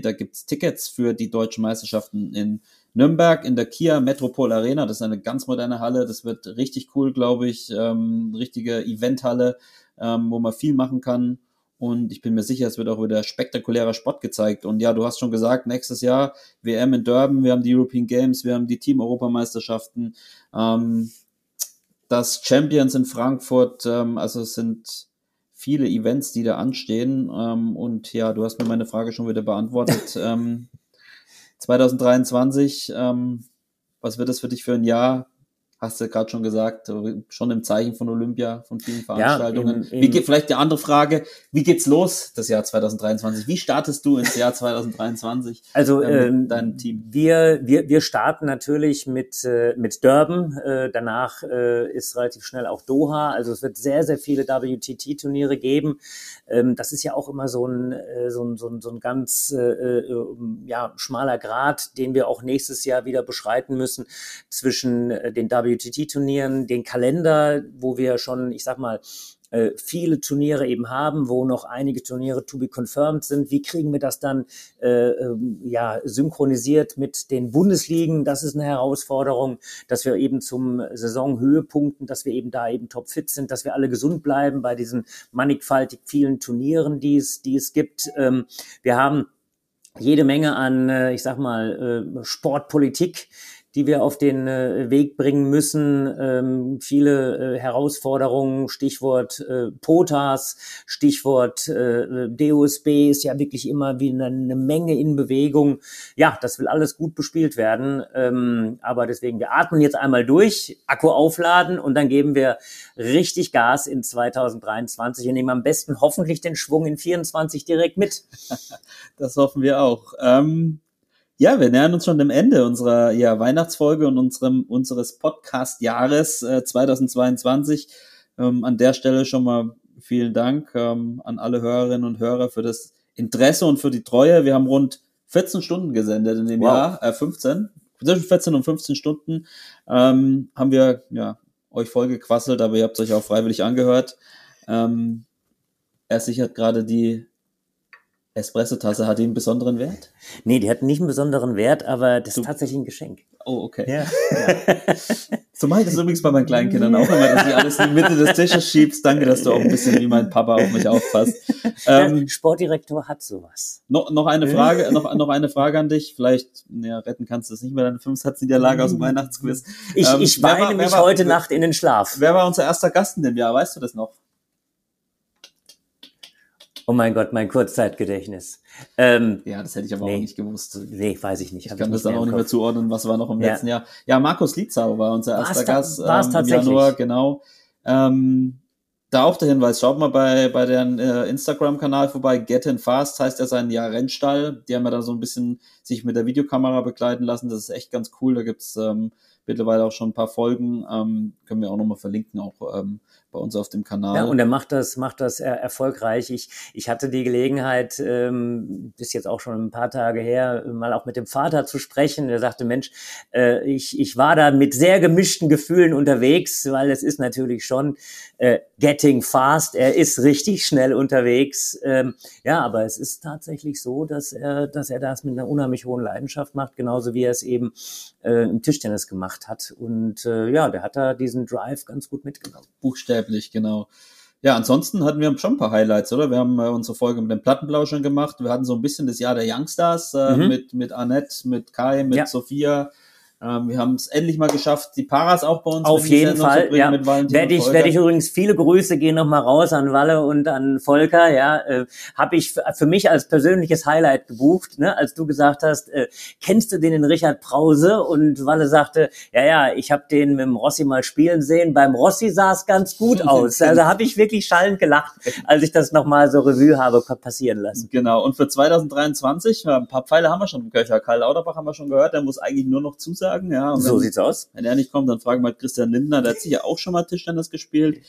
Da gibt's Tickets für die deutschen Meisterschaften in Nürnberg in der Kia Metropol Arena. Das ist eine ganz moderne Halle. Das wird richtig cool, glaube ich. Ähm, richtige Eventhalle, ähm, wo man viel machen kann. Und ich bin mir sicher, es wird auch wieder spektakulärer Sport gezeigt. Und ja, du hast schon gesagt, nächstes Jahr WM in Durban, wir haben die European Games, wir haben die Team-Europameisterschaften, ähm, das Champions in Frankfurt. Ähm, also es sind viele Events, die da anstehen. Ähm, und ja, du hast mir meine Frage schon wieder beantwortet. ähm, 2023, ähm, was wird das für dich für ein Jahr? Hast du gerade schon gesagt, schon im Zeichen von Olympia, von vielen Veranstaltungen. Ja, in, in wie geht, vielleicht die andere Frage, wie geht's los, das Jahr 2023? Wie startest du ins Jahr 2023? Also äh, dein Team? Wir, wir, wir starten natürlich mit, äh, mit Durban, äh, danach äh, ist relativ schnell auch Doha, also es wird sehr, sehr viele WTT-Turniere geben. Ähm, das ist ja auch immer so ein, äh, so ein, so ein, so ein ganz äh, äh, ja, schmaler Grad, den wir auch nächstes Jahr wieder beschreiten müssen zwischen äh, den WTT-Turnieren, den Kalender, wo wir schon, ich sag mal, äh, viele Turniere eben haben, wo noch einige Turniere to be confirmed sind. Wie kriegen wir das dann äh, ähm, ja synchronisiert mit den Bundesligen? Das ist eine Herausforderung, dass wir eben zum Saisonhöhepunkten, dass wir eben da eben topfit sind, dass wir alle gesund bleiben bei diesen mannigfaltig vielen Turnieren, die es, die es gibt. Ähm, wir haben jede Menge an, äh, ich sag mal, äh, Sportpolitik, die wir auf den äh, Weg bringen müssen. Ähm, viele äh, Herausforderungen, Stichwort äh, POTAS, Stichwort äh, DOSB ist ja wirklich immer wie eine, eine, Menge in Bewegung. Ja, das will alles gut bespielt werden. Ähm, aber deswegen, wir atmen jetzt einmal durch, Akku aufladen und dann geben wir richtig Gas in 2023 und nehmen am besten hoffentlich den Schwung in 24 direkt mit. Das hoffen wir auch. Ähm ja, wir nähern uns schon dem Ende unserer ja, Weihnachtsfolge und unserem, unseres Podcast-Jahres äh, 2022. Ähm, an der Stelle schon mal vielen Dank ähm, an alle Hörerinnen und Hörer für das Interesse und für die Treue. Wir haben rund 14 Stunden gesendet in dem wow. Jahr, äh, 15, zwischen 14 und 15 Stunden ähm, haben wir ja, euch voll gequasselt, aber ihr habt euch auch freiwillig angehört. Ähm, Er sichert gerade die Espresso-Tasse. Hat die einen besonderen Wert? Nee, die hat nicht einen besonderen Wert, aber das ist tatsächlich ein Geschenk. Oh, okay. Ja. So mache ich das übrigens bei meinen kleinen Kindern auch immer, dass ich alles in die Mitte des Tisches schiebst. Danke, dass du auch ein bisschen wie mein Papa auf mich aufpasst. Ähm, Sportdirektor hat sowas. noch, noch eine Frage, noch, noch eine Frage an dich. Vielleicht, ja, retten kannst du es nicht mehr, deine fünf Satzniederlage aus dem Weihnachtsquiz. Ich, Ähm, ich wer weine war- wer mich war- heute Nacht in den Schlaf. Wer war unser erster Gast in dem Jahr? Weißt du das noch? Oh mein Gott, mein Kurzzeitgedächtnis. Ähm, Ja, das hätte ich aber Nee. auch nicht gewusst. nee, weiß ich nicht. Ich kann das mehr dann auch im nicht mehr zuordnen, was war noch im Ja. letzten Jahr. Ja, Markus Lietzau war unser War's erster ta- Gast war's ähm, im tatsächlich? Januar, genau. Ähm, da auch der Hinweis, schaut mal bei, bei deren äh, Instagram-Kanal vorbei. Get in Fast heißt ja sein Jahr Rennstall. Die haben ja da so ein bisschen sich mit der Videokamera begleiten lassen. Das ist echt ganz cool. Da gibt's ähm, mittlerweile auch schon ein paar Folgen. Ähm, können wir auch nochmal verlinken, auch ähm, bei uns auf dem Kanal. Ja, und er macht das, macht das er erfolgreich. Ich, ich hatte die Gelegenheit, ähm, ist jetzt auch schon ein paar Tage her, mal auch mit dem Vater zu sprechen. Der sagte, Mensch, äh, ich, ich war da mit sehr gemischten Gefühlen unterwegs, weil es ist natürlich schon äh, getting fast. Er ist richtig schnell unterwegs. Ähm, ja, aber es ist tatsächlich so, dass er, dass er das mit einer unheimlich hohen Leidenschaft macht, genauso wie er es eben äh, im Tischtennis gemacht hat. Und äh, ja, der hat da diesen Drive ganz gut mitgenommen. buchstäblich, genau. Ja, ansonsten hatten wir schon ein paar Highlights, oder? Wir haben äh, unsere Folge mit den Plattenblauschern gemacht. Wir hatten so ein bisschen das Jahr der Youngstars äh, Mhm. mit, mit Annette, mit Kai, mit Ja. Sophia. Ähm, wir haben es endlich mal geschafft, die Paras auch bei uns Auf in jeden Fall, ja. mit Valentin Werde ich, werde ich übrigens viele Grüße gehen nochmal raus an Walle und an Volker, ja, äh, habe ich für, mich als persönliches Highlight gebucht, ne, als du gesagt hast, äh, kennst du den den Richard Brause? Und Walle sagte, ja, ja, ich habe den mit dem Rossi mal spielen sehen, beim Rossi sah es ganz gut aus, also habe ich wirklich schallend gelacht, als ich das nochmal so Revue habe passieren lassen. Genau, und für 2023, ja, ein paar Pfeile haben wir schon im Köcher. Karl Lauterbach haben wir schon gehört, der muss eigentlich nur noch zusagen. Ja, und So wenn, sieht's aus. wenn er nicht kommt, dann fragen wir halt Christian Lindner, der hat sicher auch schon mal Tischtennis gespielt.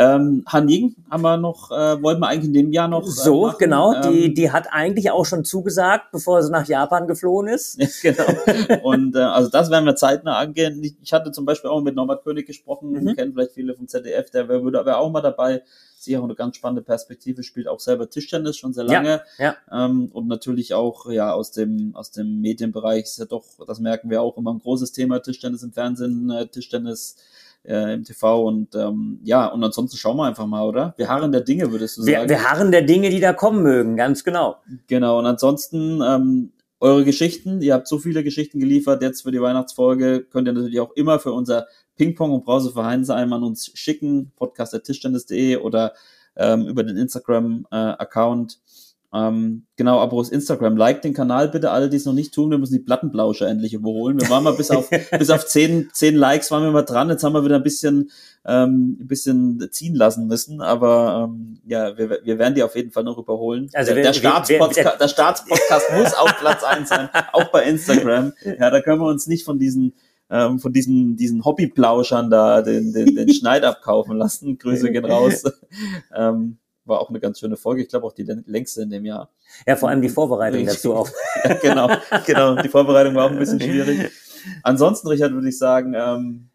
Ähm, Han Ying haben wir noch, äh, wollten wir eigentlich in dem Jahr noch. äh, So, machen. genau, Ähm, die, die hat eigentlich auch schon zugesagt, bevor sie nach Japan geflohen ist. Ja, genau. Und äh, also das werden wir zeitnah angehen. Ich, ich hatte zum Beispiel auch mit Norbert König gesprochen, Mhm. kennen vielleicht viele vom ZDF, der wäre wär auch mal dabei. Sicher auch eine ganz spannende Perspektive, spielt auch selber Tischtennis schon sehr Ja, lange. ja. Ähm, und natürlich auch ja aus dem aus dem Medienbereich ist ja doch, das merken wir auch immer ein großes Thema, Tischtennis im Fernsehen, äh, Tischtennis äh, im TV und ähm, ja, und ansonsten schauen wir einfach mal, oder? Wir harren der Dinge, würdest du Wir, sagen. wir harren der Dinge, die da kommen mögen, ganz genau. Genau, und ansonsten ähm, eure Geschichten. Ihr habt so viele Geschichten geliefert jetzt für die Weihnachtsfolge. Könnt ihr natürlich auch immer für unser Ping-Pong und Brause für Heinsheim an uns schicken, podcast.tischtennis.de oder ähm, über den Instagram-Account. Ähm, genau, Abos Instagram. Like den Kanal bitte, alle, die es noch nicht tun. Wir müssen die Plattenblausche endlich überholen. Wir waren mal bis auf, bis auf zehn, zehn Likes waren wir mal dran. Jetzt haben wir wieder ein bisschen, ähm, ein bisschen ziehen lassen müssen. Aber ähm, ja, wir, wir werden die auf jeden Fall noch überholen. Also der, der, Staatspodcast, Staatspodcast muss auf Platz eins sein, auch bei Instagram. Ja, da können wir uns nicht von diesen ähm, von diesen, diesen Hobbyplauschern da den, den, den Schneid abkaufen lassen. Grüße gehen raus. ähm, war auch eine ganz schöne Folge. Ich glaube auch die längste in dem Jahr. Ja, vor allem die Vorbereitung dazu auch. Ja, genau, genau. Die Vorbereitung war auch ein bisschen schwierig. Ansonsten, Richard, würde ich sagen, ähm,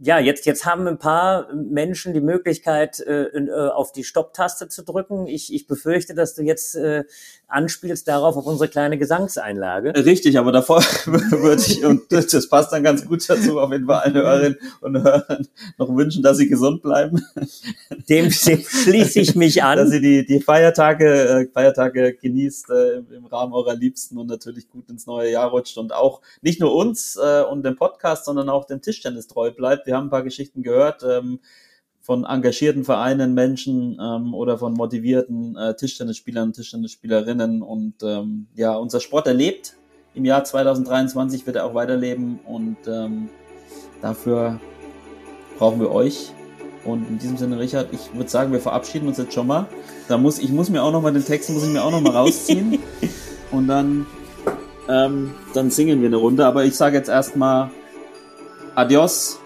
Ja, jetzt, jetzt haben ein paar Menschen die Möglichkeit, äh, äh, auf die Stopptaste zu drücken. Ich, ich befürchte, dass du jetzt äh, anspielst darauf auf unsere kleine Gesangseinlage. richtig, aber davor würde ich, und das passt dann ganz gut dazu, auf jeden Fall allen Hörerinnen und Hörern noch wünschen, dass sie gesund bleiben. Dem, dem schließe ich mich dass an. ihr die, die Feiertage, äh, Feiertage genießt äh, im, im Rahmen eurer Liebsten und natürlich gut ins neue Jahr rutscht und auch nicht nur uns äh, und dem Podcast, sondern auch dem Tischtennis treu bleibt. Wir haben ein paar Geschichten gehört ähm, von engagierten Vereinen, Menschen ähm, oder von motivierten äh, Tischtennisspielern, Tischtennisspielerinnen und ähm, ja, unser Sport erlebt. Im Jahr 2023 wird er auch weiterleben und ähm, dafür brauchen wir euch. Und in diesem Sinne, Richard, ich würde sagen, wir verabschieden uns jetzt schon mal. Da muss ich muss mir auch noch mal den Text muss ich mir auch noch mal rausziehen und dann ähm, dann singen wir eine Runde. Aber ich sage jetzt erstmal Adios,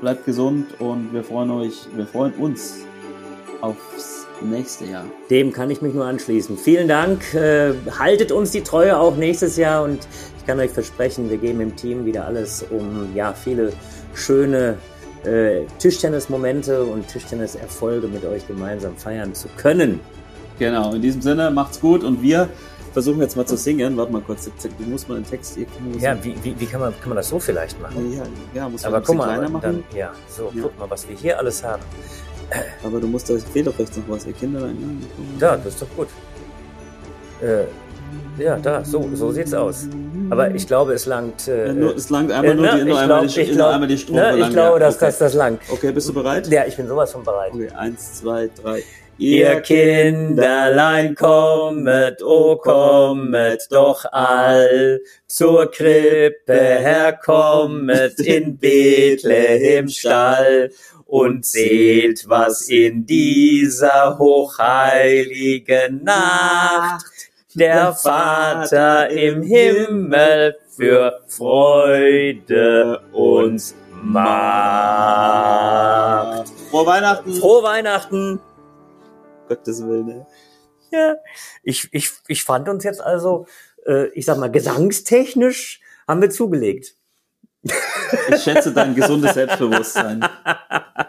bleibt gesund und wir freuen euch, wir freuen uns aufs nächste Jahr. Dem kann ich mich nur anschließen. Vielen Dank. Äh, haltet uns die Treue auch nächstes Jahr und ich kann euch versprechen, wir geben im Team wieder alles, um ja viele schöne äh, Tischtennis-Momente und Tischtennis-Erfolge mit euch gemeinsam feiern zu können. Genau, in diesem Sinne, macht's gut und wir versuchen jetzt mal zu singen. Warte mal kurz, du musst mal den Text hier. Ja, wie, wie, wie kann, man, kann man das so vielleicht machen? ja, ja muss man Aber ein guck mal, kleiner machen. dann, ja, so, Ja. guck mal, was wir hier alles haben. Aber du musst, da fehlt doch rechts noch was. Ihr Kinder. Da, das ist doch gut. Äh, ja, da, so, so sieht's aus. Aber ich glaube, es langt. Äh, Ja, nur, es langt einmal äh, nur, ne, die, nur, ich einmal, glaub- die, glaub- einmal die Strophe ne, Ich lang, glaube, ja. dass okay. das das langt. Okay, bist du bereit? Ja, ich bin sowas von bereit. Okay, eins, zwei, drei. Ihr Kinderlein kommet, o kommet doch all zur Krippe herkommet in Bethlehem Stall und seht, was in dieser hochheiligen Nacht der Vater im Himmel für Freude uns macht. Frohe Weihnachten! Frohe Weihnachten! Gottes Willen, ey. Ja, ich, ich, ich fand uns jetzt also, äh, ich sag mal, gesangstechnisch haben wir zugelegt. Ich schätze dein gesundes Selbstbewusstsein.